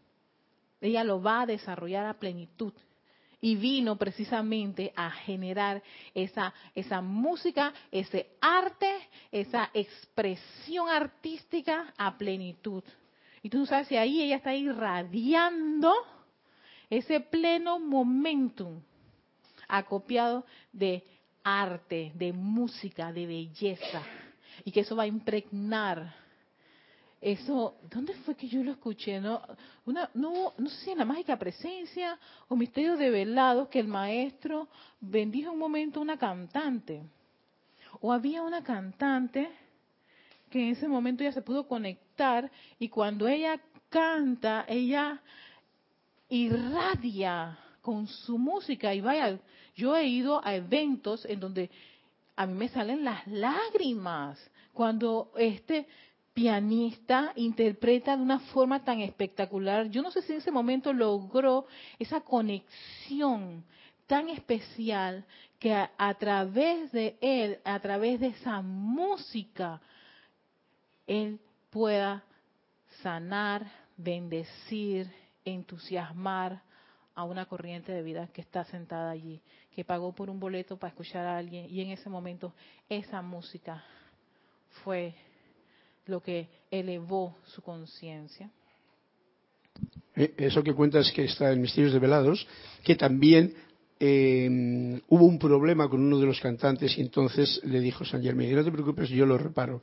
ella lo va a desarrollar a plenitud. Y vino precisamente a generar esa, esa música, ese arte, esa expresión artística a plenitud. Y tú sabes si ahí ella está irradiando ese pleno momentum acopiado de arte, de música, de belleza. Y que eso va a impregnar. Eso, ¿dónde fue que yo lo escuché? No, una, no, no sé si en la mágica presencia o misterio de velados que el maestro bendijo un momento a una cantante. O había una cantante que en ese momento ella se pudo conectar y cuando ella canta, ella irradia con su música y vaya, yo he ido a eventos en donde a mí me salen las lágrimas cuando este pianista interpreta de una forma tan espectacular. Yo no sé si en ese momento logró esa conexión tan especial que a, a través de él, a través de esa música, él pueda sanar, bendecir, entusiasmar a una corriente de vida que está sentada allí, que pagó por un boleto para escuchar a alguien y en ese momento esa música fue lo que elevó su conciencia. Eh, eso que cuentas que está en Misterios de Velados, que también eh, hubo un problema con uno de los cantantes y entonces le dijo San Germán, no te preocupes, yo lo reparo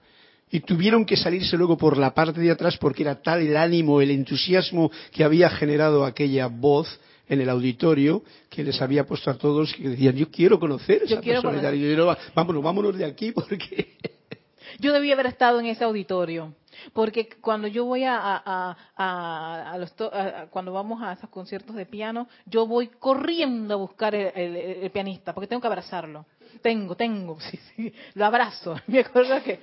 y tuvieron que salirse luego por la parte de atrás porque era tal el ánimo, el entusiasmo que había generado aquella voz en el auditorio que les había puesto a todos que decían yo quiero conocer esa personalidad y yo vámonos, vámonos de aquí porque yo debía haber estado en ese auditorio porque cuando yo voy a, a, a, los cuando vamos a esos conciertos de piano yo voy corriendo a buscar el pianista porque tengo que abrazarlo tengo, tengo, sí, sí, lo abrazo. Me acuerdo que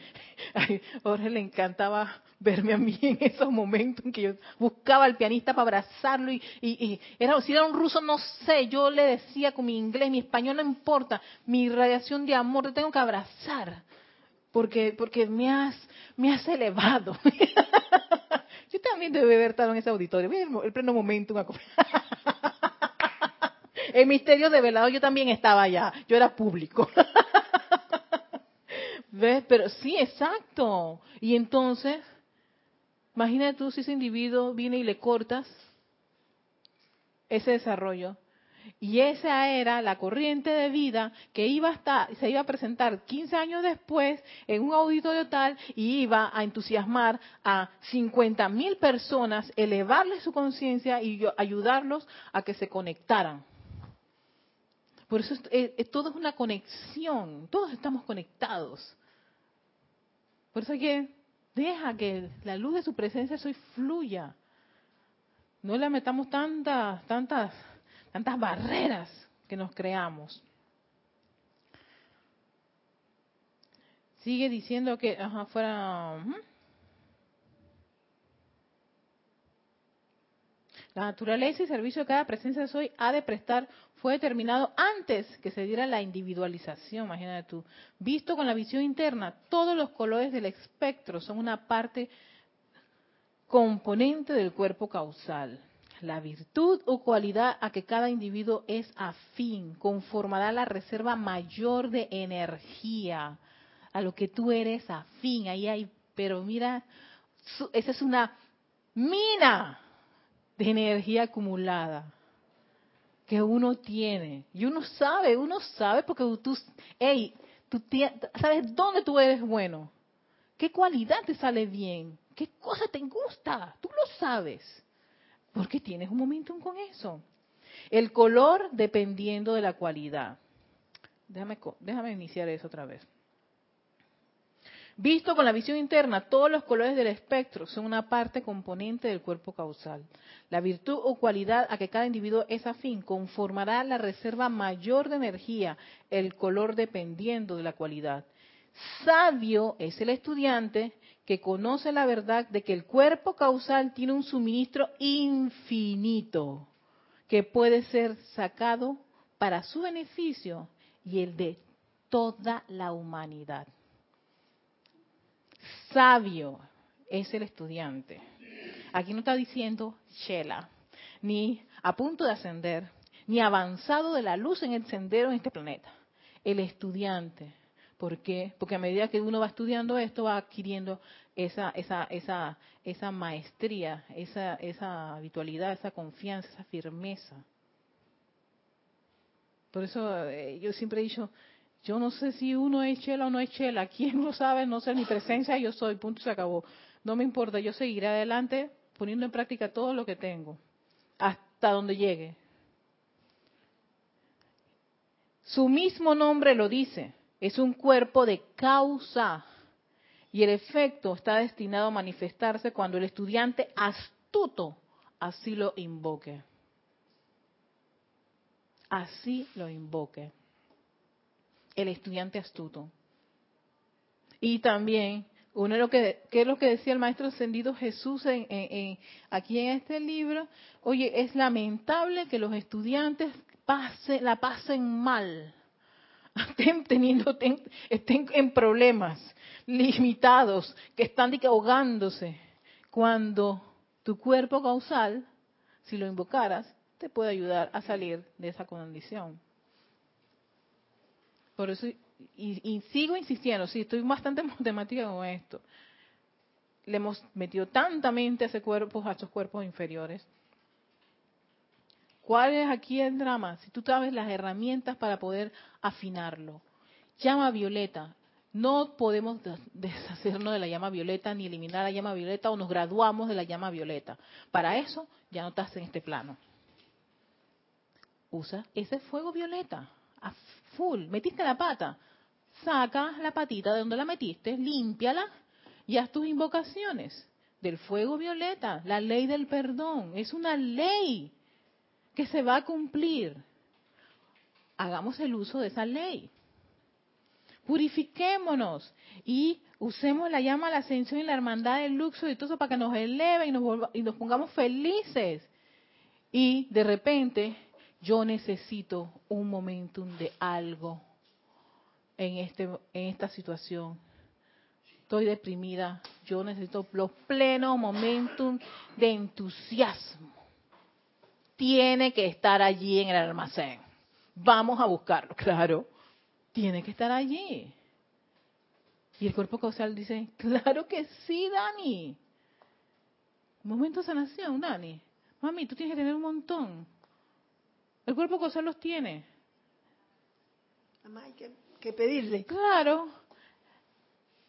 a Jorge le encantaba verme a mí en esos momentos en que yo buscaba al pianista para abrazarlo y, y, era, si era un ruso, no sé, yo le decía con mi inglés, mi español no importa, mi radiación de amor, te tengo que abrazar porque porque me has me has elevado. yo también debo haber estado en ese auditorio, el pleno momento, En Misterio de Velado yo también estaba allá, yo era público. ¿Ves? Pero sí, exacto. Y entonces, imagínate tú si ese individuo viene y le cortas ese desarrollo. Y esa era la corriente de vida que iba a estar, se iba a presentar 15 años después en un auditorio tal y iba a entusiasmar a 50 mil personas, elevarles su conciencia y ayudarlos a que se conectaran. Por eso todo es una conexión, todos estamos conectados. Por eso hay que deja que la luz de su presencia hoy fluya. No le metamos tantas, tantas, tantas barreras que nos creamos. Sigue diciendo que, ajá, fuera. La naturaleza y servicio de cada presencia de soy ha de prestar fue determinado antes que se diera la individualización, imagínate tú. Visto con la visión interna, todos los colores del espectro son una parte componente del cuerpo causal. La virtud o cualidad a que cada individuo es afín conformará la reserva mayor de energía a lo que tú eres afín. Ahí hay, pero mira, esa es una mina de energía acumulada que uno tiene. Y uno sabe, uno sabe porque tú, hey, tú sabes dónde tú eres bueno, qué cualidad te sale bien, qué cosa te gusta, tú lo sabes, porque tienes un momentum con eso. El color dependiendo de la cualidad. Déjame, déjame iniciar eso otra vez. Visto con la visión interna, todos los colores del espectro son una parte componente del cuerpo causal. La virtud o cualidad a que cada individuo es afín conformará la reserva mayor de energía, el color dependiendo de la cualidad. Sabio es el estudiante que conoce la verdad de que el cuerpo causal tiene un suministro infinito que puede ser sacado para su beneficio y el de toda la humanidad sabio es el estudiante. Aquí no está diciendo Shela, ni a punto de ascender, ni avanzado de la luz en el sendero en este planeta. El estudiante. ¿Por qué? Porque a medida que uno va estudiando esto, va adquiriendo esa, esa, esa, esa maestría, esa, esa habitualidad, esa confianza, esa firmeza. Por eso eh, yo siempre he dicho, yo no sé si uno es chela o no es chela. ¿Quién lo sabe? No sé, mi presencia yo soy, punto se acabó. No me importa, yo seguiré adelante poniendo en práctica todo lo que tengo, hasta donde llegue. Su mismo nombre lo dice, es un cuerpo de causa y el efecto está destinado a manifestarse cuando el estudiante astuto así lo invoque. Así lo invoque el estudiante astuto. Y también, uno de lo que, ¿qué es lo que decía el maestro ascendido Jesús en, aquí en este libro? Oye, es lamentable que los estudiantes la pasen mal, estén teniendo, estén en problemas, limitados, que están ahogándose, cuando tu cuerpo causal, si lo invocaras, te puede ayudar a salir de esa condición. Por eso, y, sigo insistiendo, sí, estoy bastante matemática con esto. Le hemos metido tanta mente a ese cuerpo, a esos cuerpos inferiores. ¿Cuál es aquí el drama? Si tú sabes las herramientas para poder afinarlo. Llama violeta. No podemos deshacernos de la llama violeta ni eliminar la llama violeta o nos graduamos de la llama violeta. Para eso ya no estás en este plano. Usa ese fuego violeta full, metiste la pata, saca la patita de donde la metiste, límpiala y haz tus invocaciones del fuego violeta, la ley del perdón, es una ley que se va a cumplir. Hagamos el uso de esa ley. Purifiquémonos y usemos la llama, la ascensión y la hermandad del luxo y todo eso para que nos eleve y nos, y nos pongamos felices. Y de repente yo necesito un momentum de algo en, este, en esta situación. Estoy deprimida, yo necesito los plenos momentum de entusiasmo. Tiene que estar allí en el almacén. vamos a buscarlo. Claro, tiene que estar allí. Y el cuerpo causal dice, claro que sí, Dani. Momento de sanación, Dani. Mami, tú tienes que tener un montón. El cuerpo causal los tiene. Hay que, que pedirle. Claro.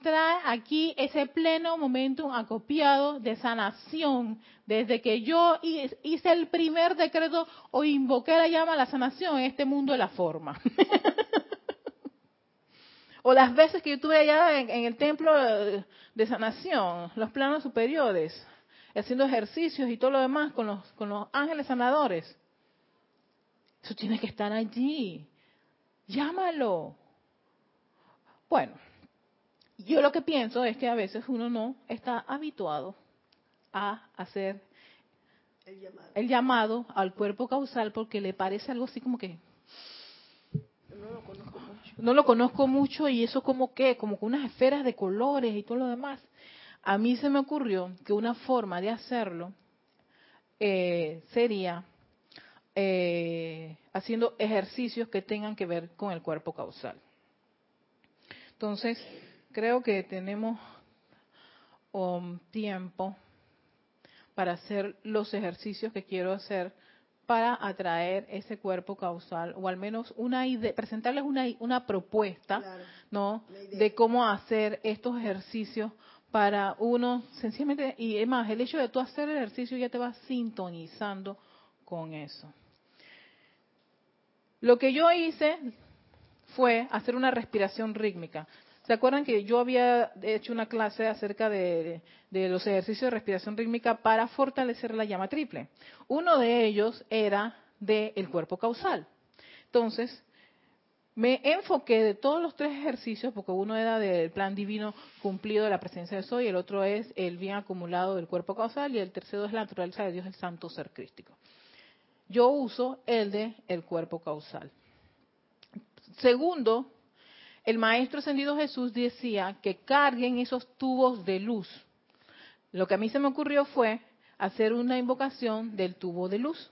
Trae aquí ese pleno momento acopiado de sanación. Desde que yo hice el primer decreto o invoqué la llama a la sanación en este mundo de la forma. o las veces que yo estuve allá en, el templo de, de sanación, los planos superiores, haciendo ejercicios y todo lo demás con los, con los ángeles sanadores. Eso tiene que estar allí. Llámalo. Bueno, yo lo que pienso es que a veces uno no está habituado a hacer el llamado, al cuerpo causal porque le parece algo así como que no lo conozco mucho. No lo conozco mucho y eso como que, como con unas esferas de colores y todo lo demás. A mí se me ocurrió que una forma de hacerlo eh, sería eh, haciendo ejercicios que tengan que ver con el cuerpo causal. Entonces, creo que tenemos um, tiempo para hacer los ejercicios que quiero hacer para atraer ese cuerpo causal o al menos una idea, presentarles una, una propuesta, ¿no? De cómo hacer estos ejercicios para uno sencillamente y es más, el hecho de tú hacer el ejercicio ya te va sintonizando con eso. Lo que yo hice fue hacer una respiración rítmica. ¿Se acuerdan que yo había hecho una clase acerca de, los ejercicios de respiración rítmica para fortalecer la llama triple? Uno de ellos era del cuerpo causal. Entonces, me enfoqué de todos los tres ejercicios, porque uno era del plan divino cumplido de la presencia de Soy, el otro es el bien acumulado del cuerpo causal y el tercero es la naturaleza de Dios, el santo ser crístico. Yo uso el de el cuerpo causal. Segundo, el Maestro Ascendido Jesús decía que carguen esos tubos de luz. Lo que a mí se me ocurrió fue hacer una invocación del tubo de luz.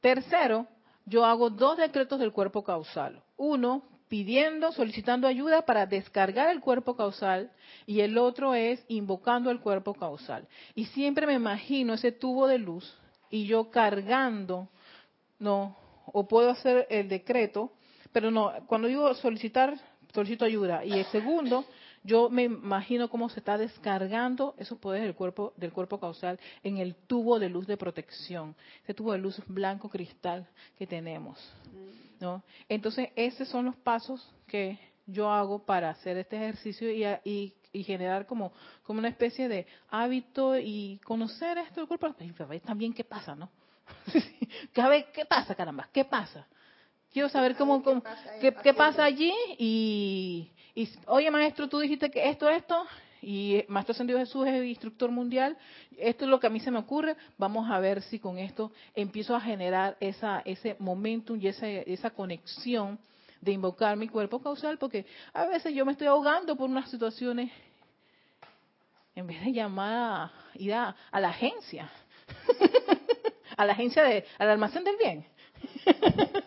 Tercero, yo hago dos decretos del cuerpo causal. Uno, pidiendo, solicitando ayuda para descargar el cuerpo causal y el otro es invocando el cuerpo causal. Y siempre me imagino ese tubo de luz y yo cargando, no, o puedo hacer el decreto pero no, cuando digo solicitar, solicito ayuda. Y el segundo, yo me imagino cómo se está descargando esos poderes del cuerpo, del cuerpo causal en el tubo de luz de protección, ese tubo de luz blanco cristal que tenemos. ¿no? Entonces, esos son los pasos que yo hago para hacer este ejercicio y, y, generar como, como una especie de hábito y conocer esto del cuerpo. Y también qué pasa, ¿no? ¿Qué pasa, caramba? ¿Qué pasa? Quiero saber cómo, qué, pasa, allí y, oye maestro, tú dijiste que esto, esto, y Maestro Ascendido Jesús es el instructor mundial, esto es lo que a mí se me ocurre, vamos a ver si con esto empiezo a generar esa, ese momentum y esa, esa conexión de invocar mi cuerpo causal, porque a veces yo me estoy ahogando por unas situaciones, en vez de llamar a ir a, la agencia, a la agencia de, al almacén del bien.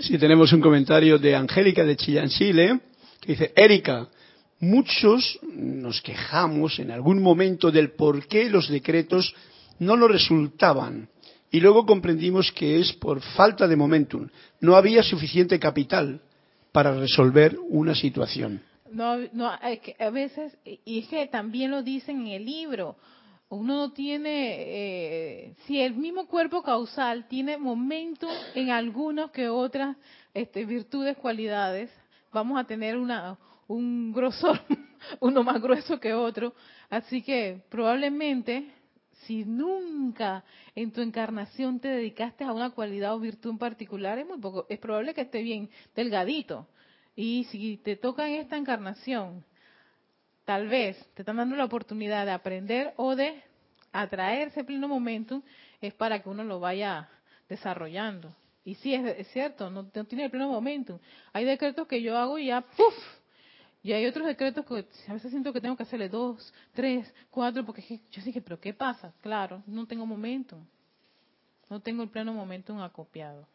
Sí, tenemos un comentario de Angélica de Chillán, Chile, que dice, Erika, muchos nos quejamos en algún momento del por qué los decretos no lo resultaban. Y luego comprendimos que es por falta de momentum. No había suficiente capital para resolver una situación. No, no, a veces, y es que también lo dicen en el libro, uno no tiene, eh, si el mismo cuerpo causal tiene momento en algunas que otras este, virtudes, cualidades, vamos a tener una, un grosor, uno más grueso que otro. Así que probablemente, si nunca en tu encarnación te dedicaste a una cualidad o virtud en particular, es muy poco, es probable que esté bien delgadito. Y si te toca en esta encarnación tal vez te están dando la oportunidad de aprender o de atraerse pleno momento, es para que uno lo vaya desarrollando. Y sí, es, cierto, no, tiene el pleno momento. Hay decretos que yo hago y ya, ¡puf! Y hay otros decretos que a veces siento que tengo que hacerle dos, tres, cuatro, porque yo dije, pero ¿qué pasa? Claro, no tengo momento. No tengo el pleno momento acopiado.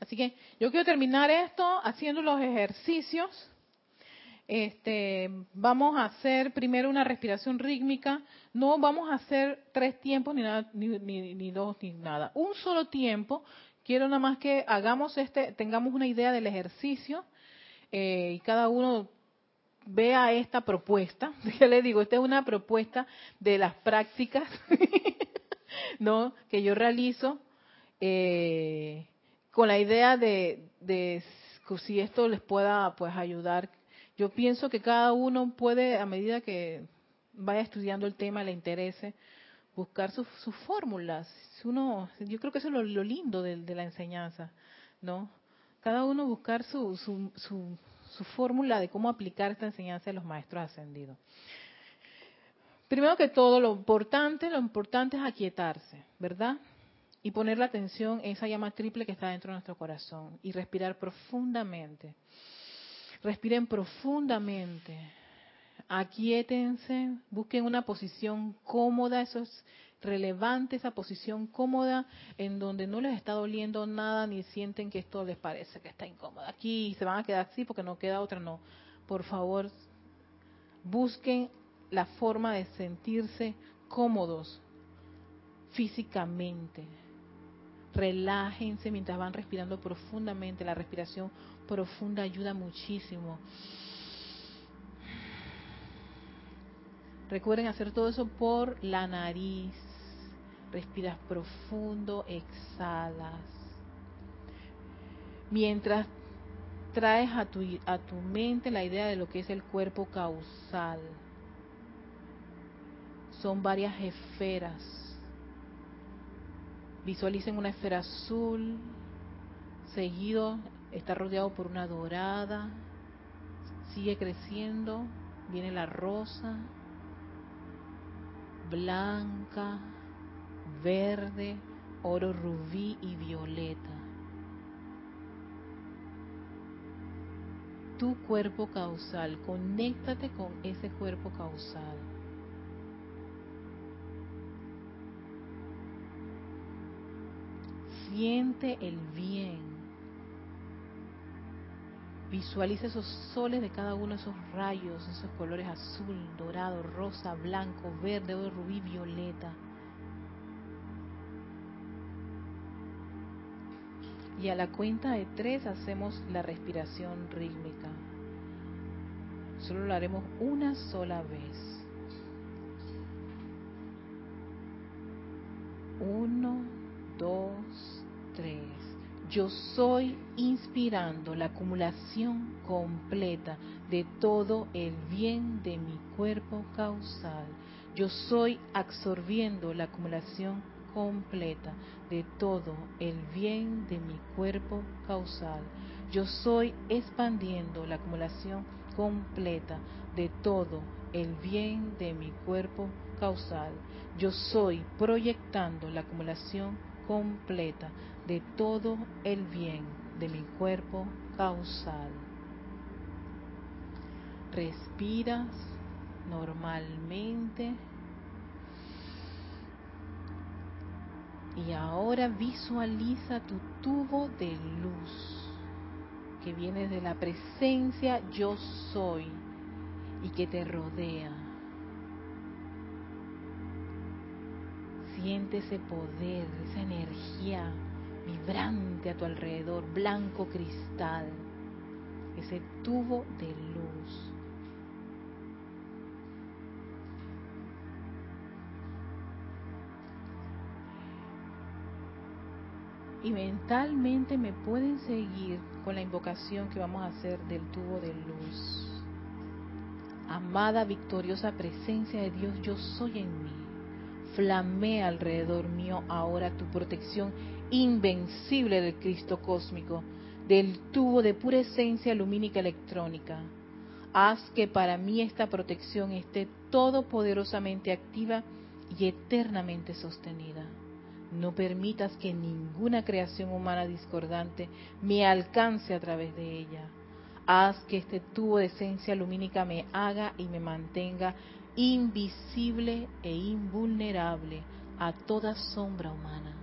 Así que yo quiero terminar esto haciendo los ejercicios. Este, vamos a hacer primero una respiración rítmica. No vamos a hacer tres tiempos ni, nada, ni, ni dos ni nada. Un solo tiempo. Quiero nada más que hagamos este, tengamos una idea del ejercicio eh, y cada uno vea esta propuesta. Ya le digo, esta es una propuesta de las prácticas, ¿no? Que yo realizo eh, con la idea de, de si esto les pueda, pues, ayudar. Yo pienso que cada uno puede, a medida que vaya estudiando el tema, le interese, buscar sus, fórmulas. Uno, yo creo que eso es lo, lindo de, de, la enseñanza, ¿no? Cada uno buscar su, su, su, su fórmula de cómo aplicar esta enseñanza de los maestros ascendidos. Primero que todo, lo importante, lo importante es aquietarse, ¿verdad? Y poner la atención en esa llama triple que está dentro de nuestro corazón y respirar profundamente. Respiren profundamente. Aquietense, busquen una posición cómoda, eso es relevante esa posición cómoda en donde no les está doliendo nada ni sienten que esto les parece que está incómodo. Aquí se van a quedar así porque no queda otra, no. Por favor, busquen la forma de sentirse cómodos físicamente. Relájense mientras van respirando profundamente. La respiración profunda ayuda muchísimo. Recuerden hacer todo eso por la nariz. Respiras profundo, exhalas. Mientras traes a tu, a tu mente la idea de lo que es el cuerpo causal. Son varias esferas. Visualicen una esfera azul, seguido está rodeado por una dorada, sigue creciendo, viene la rosa, blanca, verde, oro rubí y violeta. Tu cuerpo causal, conéctate con ese cuerpo causal. Siente el bien. Visualiza esos soles de cada uno de esos rayos, esos colores azul, dorado, rosa, blanco, verde, oro, rubí, violeta. Y a la cuenta de tres hacemos la respiración rítmica. Solo lo haremos una sola vez. Uno, dos, tres. Yo soy inspirando la acumulación completa de todo el bien de mi cuerpo causal. Yo soy absorbiendo la acumulación completa de todo el bien de mi cuerpo causal. Yo soy expandiendo la acumulación completa de todo el bien de mi cuerpo causal. Yo soy proyectando la acumulación completa de todo el bien de mi cuerpo causal. Respiras normalmente Y ahora visualiza tu tubo de luz que viene de la presencia yo soy y que te rodea. Siente ese poder, esa energía vibrante a tu alrededor, blanco cristal, ese tubo de luz. Y mentalmente me pueden seguir con la invocación que vamos a hacer del tubo de luz. Amada victoriosa presencia de Dios, yo soy en mí. Flamea alrededor mío ahora tu protección invencible del Cristo cósmico, del tubo de pura esencia lumínica electrónica. Haz que para mí esta protección esté todopoderosamente activa y eternamente sostenida. No permitas que ninguna creación humana discordante me alcance a través de ella. Haz que este tubo de esencia lumínica me haga y me mantenga invisible e invulnerable a toda sombra humana.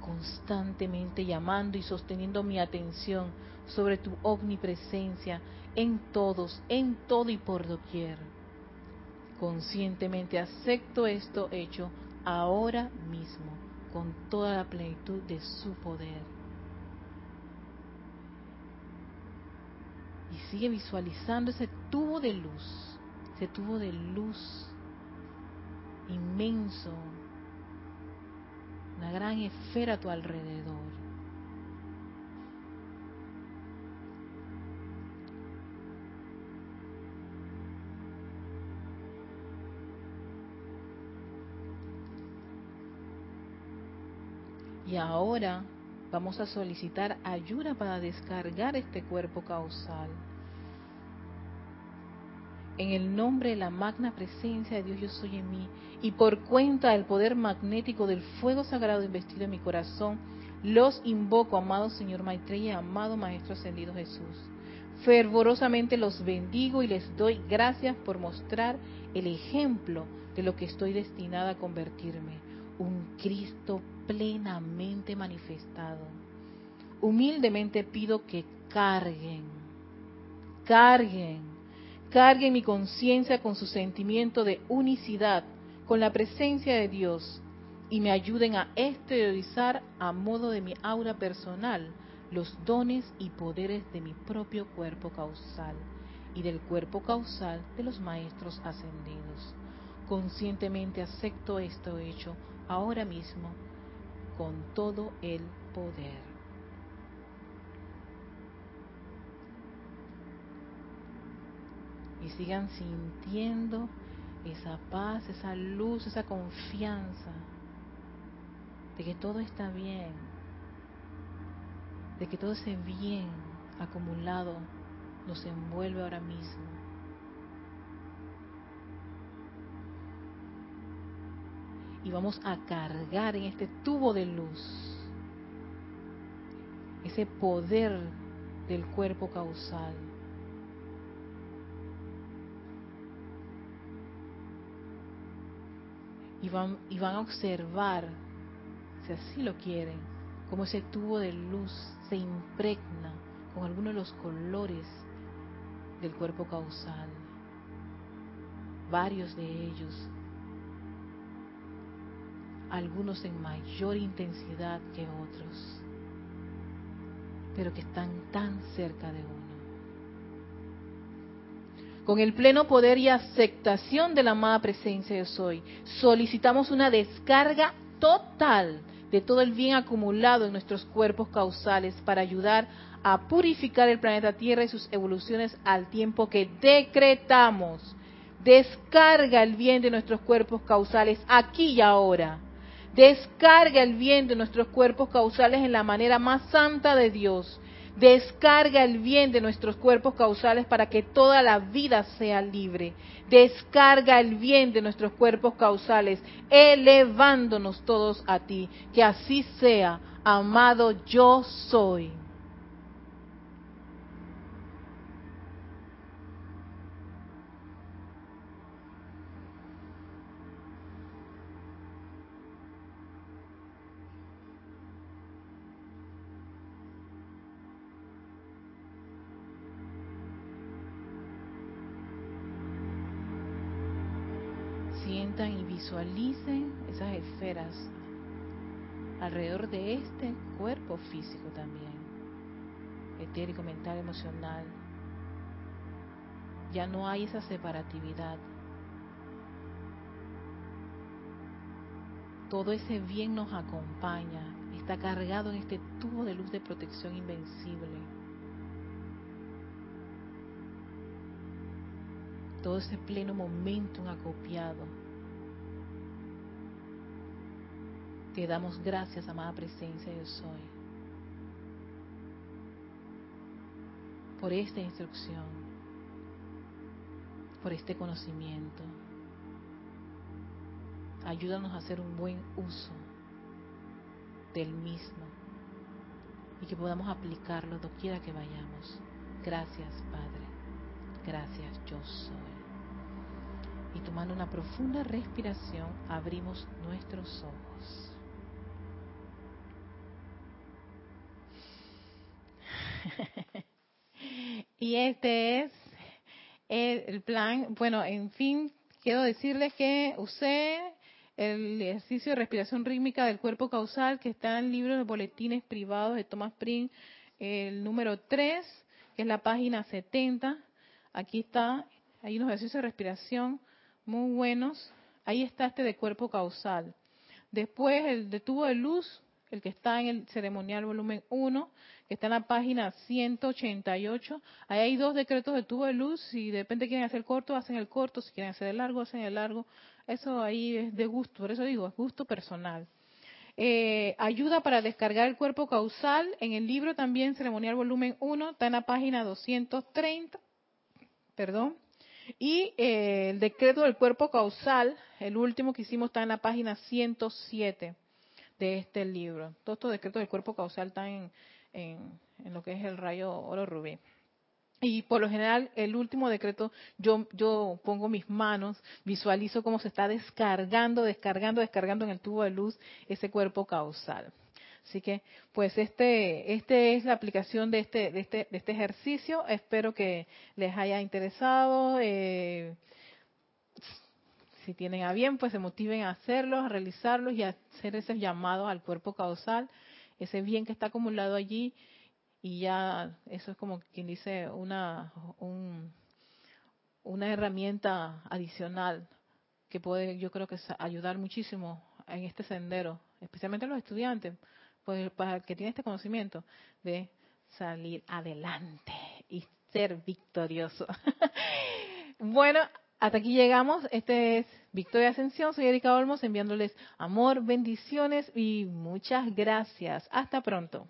constantemente llamando y sosteniendo mi atención sobre tu omnipresencia en todos, en todo y por doquier. Conscientemente acepto esto hecho ahora mismo, con toda la plenitud de su poder. Y sigue visualizando ese tubo de luz, ese tubo de luz inmenso, una gran esfera a tu alrededor. Y ahora vamos a solicitar ayuda para descargar este cuerpo causal. En el nombre de la magna presencia de Dios yo soy en mí y por cuenta del poder magnético del fuego sagrado investido en mi corazón, los invoco, amado Señor Maitreya, amado Maestro Ascendido Jesús. Fervorosamente los bendigo y les doy gracias por mostrar el ejemplo de lo que estoy destinada a convertirme, un Cristo plenamente manifestado. Humildemente pido que carguen, carguen, carguen mi conciencia con su sentimiento de unicidad, con la presencia de Dios, y me ayuden a exteriorizar a modo de mi aura personal los dones y poderes de mi propio cuerpo causal y del cuerpo causal de los maestros ascendidos. Conscientemente acepto esto hecho ahora mismo con todo el poder. Y sigan sintiendo esa paz, esa luz, esa confianza de que todo está bien, de que todo ese bien acumulado nos envuelve ahora mismo. Y vamos a cargar en este tubo de luz ese poder del cuerpo causal. Y van, y van a observar, si así lo quieren, cómo ese tubo de luz se impregna con algunos de los colores del cuerpo causal. Varios de ellos algunos en mayor intensidad que otros, pero que están tan cerca de uno. Con el pleno poder y aceptación de la amada presencia de Soy, solicitamos una descarga total de todo el bien acumulado en nuestros cuerpos causales para ayudar a purificar el planeta Tierra y sus evoluciones al tiempo que decretamos. Descarga el bien de nuestros cuerpos causales aquí y ahora Descarga el bien de nuestros cuerpos causales en la manera más santa de Dios. Descarga el bien de nuestros cuerpos causales para que toda la vida sea libre. Descarga el bien de nuestros cuerpos causales, elevándonos todos a ti. Que así sea, amado yo soy. Visualicen esas esferas alrededor de este cuerpo físico también, etérico, mental, emocional. Ya no hay esa separatividad. Todo ese bien nos acompaña, está cargado en este tubo de luz de protección invencible. Todo ese pleno momento acopiado Te damos gracias, amada presencia yo soy, por esta instrucción, por este conocimiento. Ayúdanos a hacer un buen uso del mismo y que podamos aplicarlo doquiera que vayamos. Gracias, Padre. Gracias, yo soy. Y tomando una profunda respiración, abrimos nuestros ojos. Y este es el, plan. Bueno, en fin, quiero decirles que usé el ejercicio de respiración rítmica del cuerpo causal que está en el libro de boletines privados de Thomas Prince, el número 3, que es la página 70. Aquí está, hay unos ejercicios de respiración muy buenos. Ahí está este de cuerpo causal. Después el de tubo de luz, el que está en el ceremonial volumen 1, que está en la página 188. Ahí hay dos decretos de tubo de luz. Si de repente quieren hacer corto, hacen el corto. Si quieren hacer el largo, hacen el largo. Eso ahí es de gusto. Por eso digo, es gusto personal. Eh, ayuda para descargar el cuerpo causal. En el libro también, ceremonial volumen 1, está en la página 230. Perdón. Y eh, el decreto del cuerpo causal, el último que hicimos, está en la página 107 de este libro. Todos estos decretos del cuerpo causal están en, lo que es el rayo oro rubí. Y por lo general, el último decreto, yo, yo pongo mis manos, visualizo cómo se está descargando, descargando, descargando en el tubo de luz ese cuerpo causal. Así que, pues, este, este es la aplicación de este, de este, de este ejercicio. Espero que les haya interesado. Eh, si tienen a bien, pues se motiven a hacerlos, a realizarlos y a hacer ese llamado al cuerpo causal, ese bien que está acumulado allí y ya eso es como quien dice una una herramienta adicional que puede yo creo que ayudar muchísimo en este sendero, especialmente a los estudiantes, pues para que tiene este conocimiento de salir adelante y ser victorioso. bueno, hasta aquí llegamos. Este es Victoria Ascensión. Soy Erika Olmos enviándoles amor, bendiciones y muchas gracias. Hasta pronto.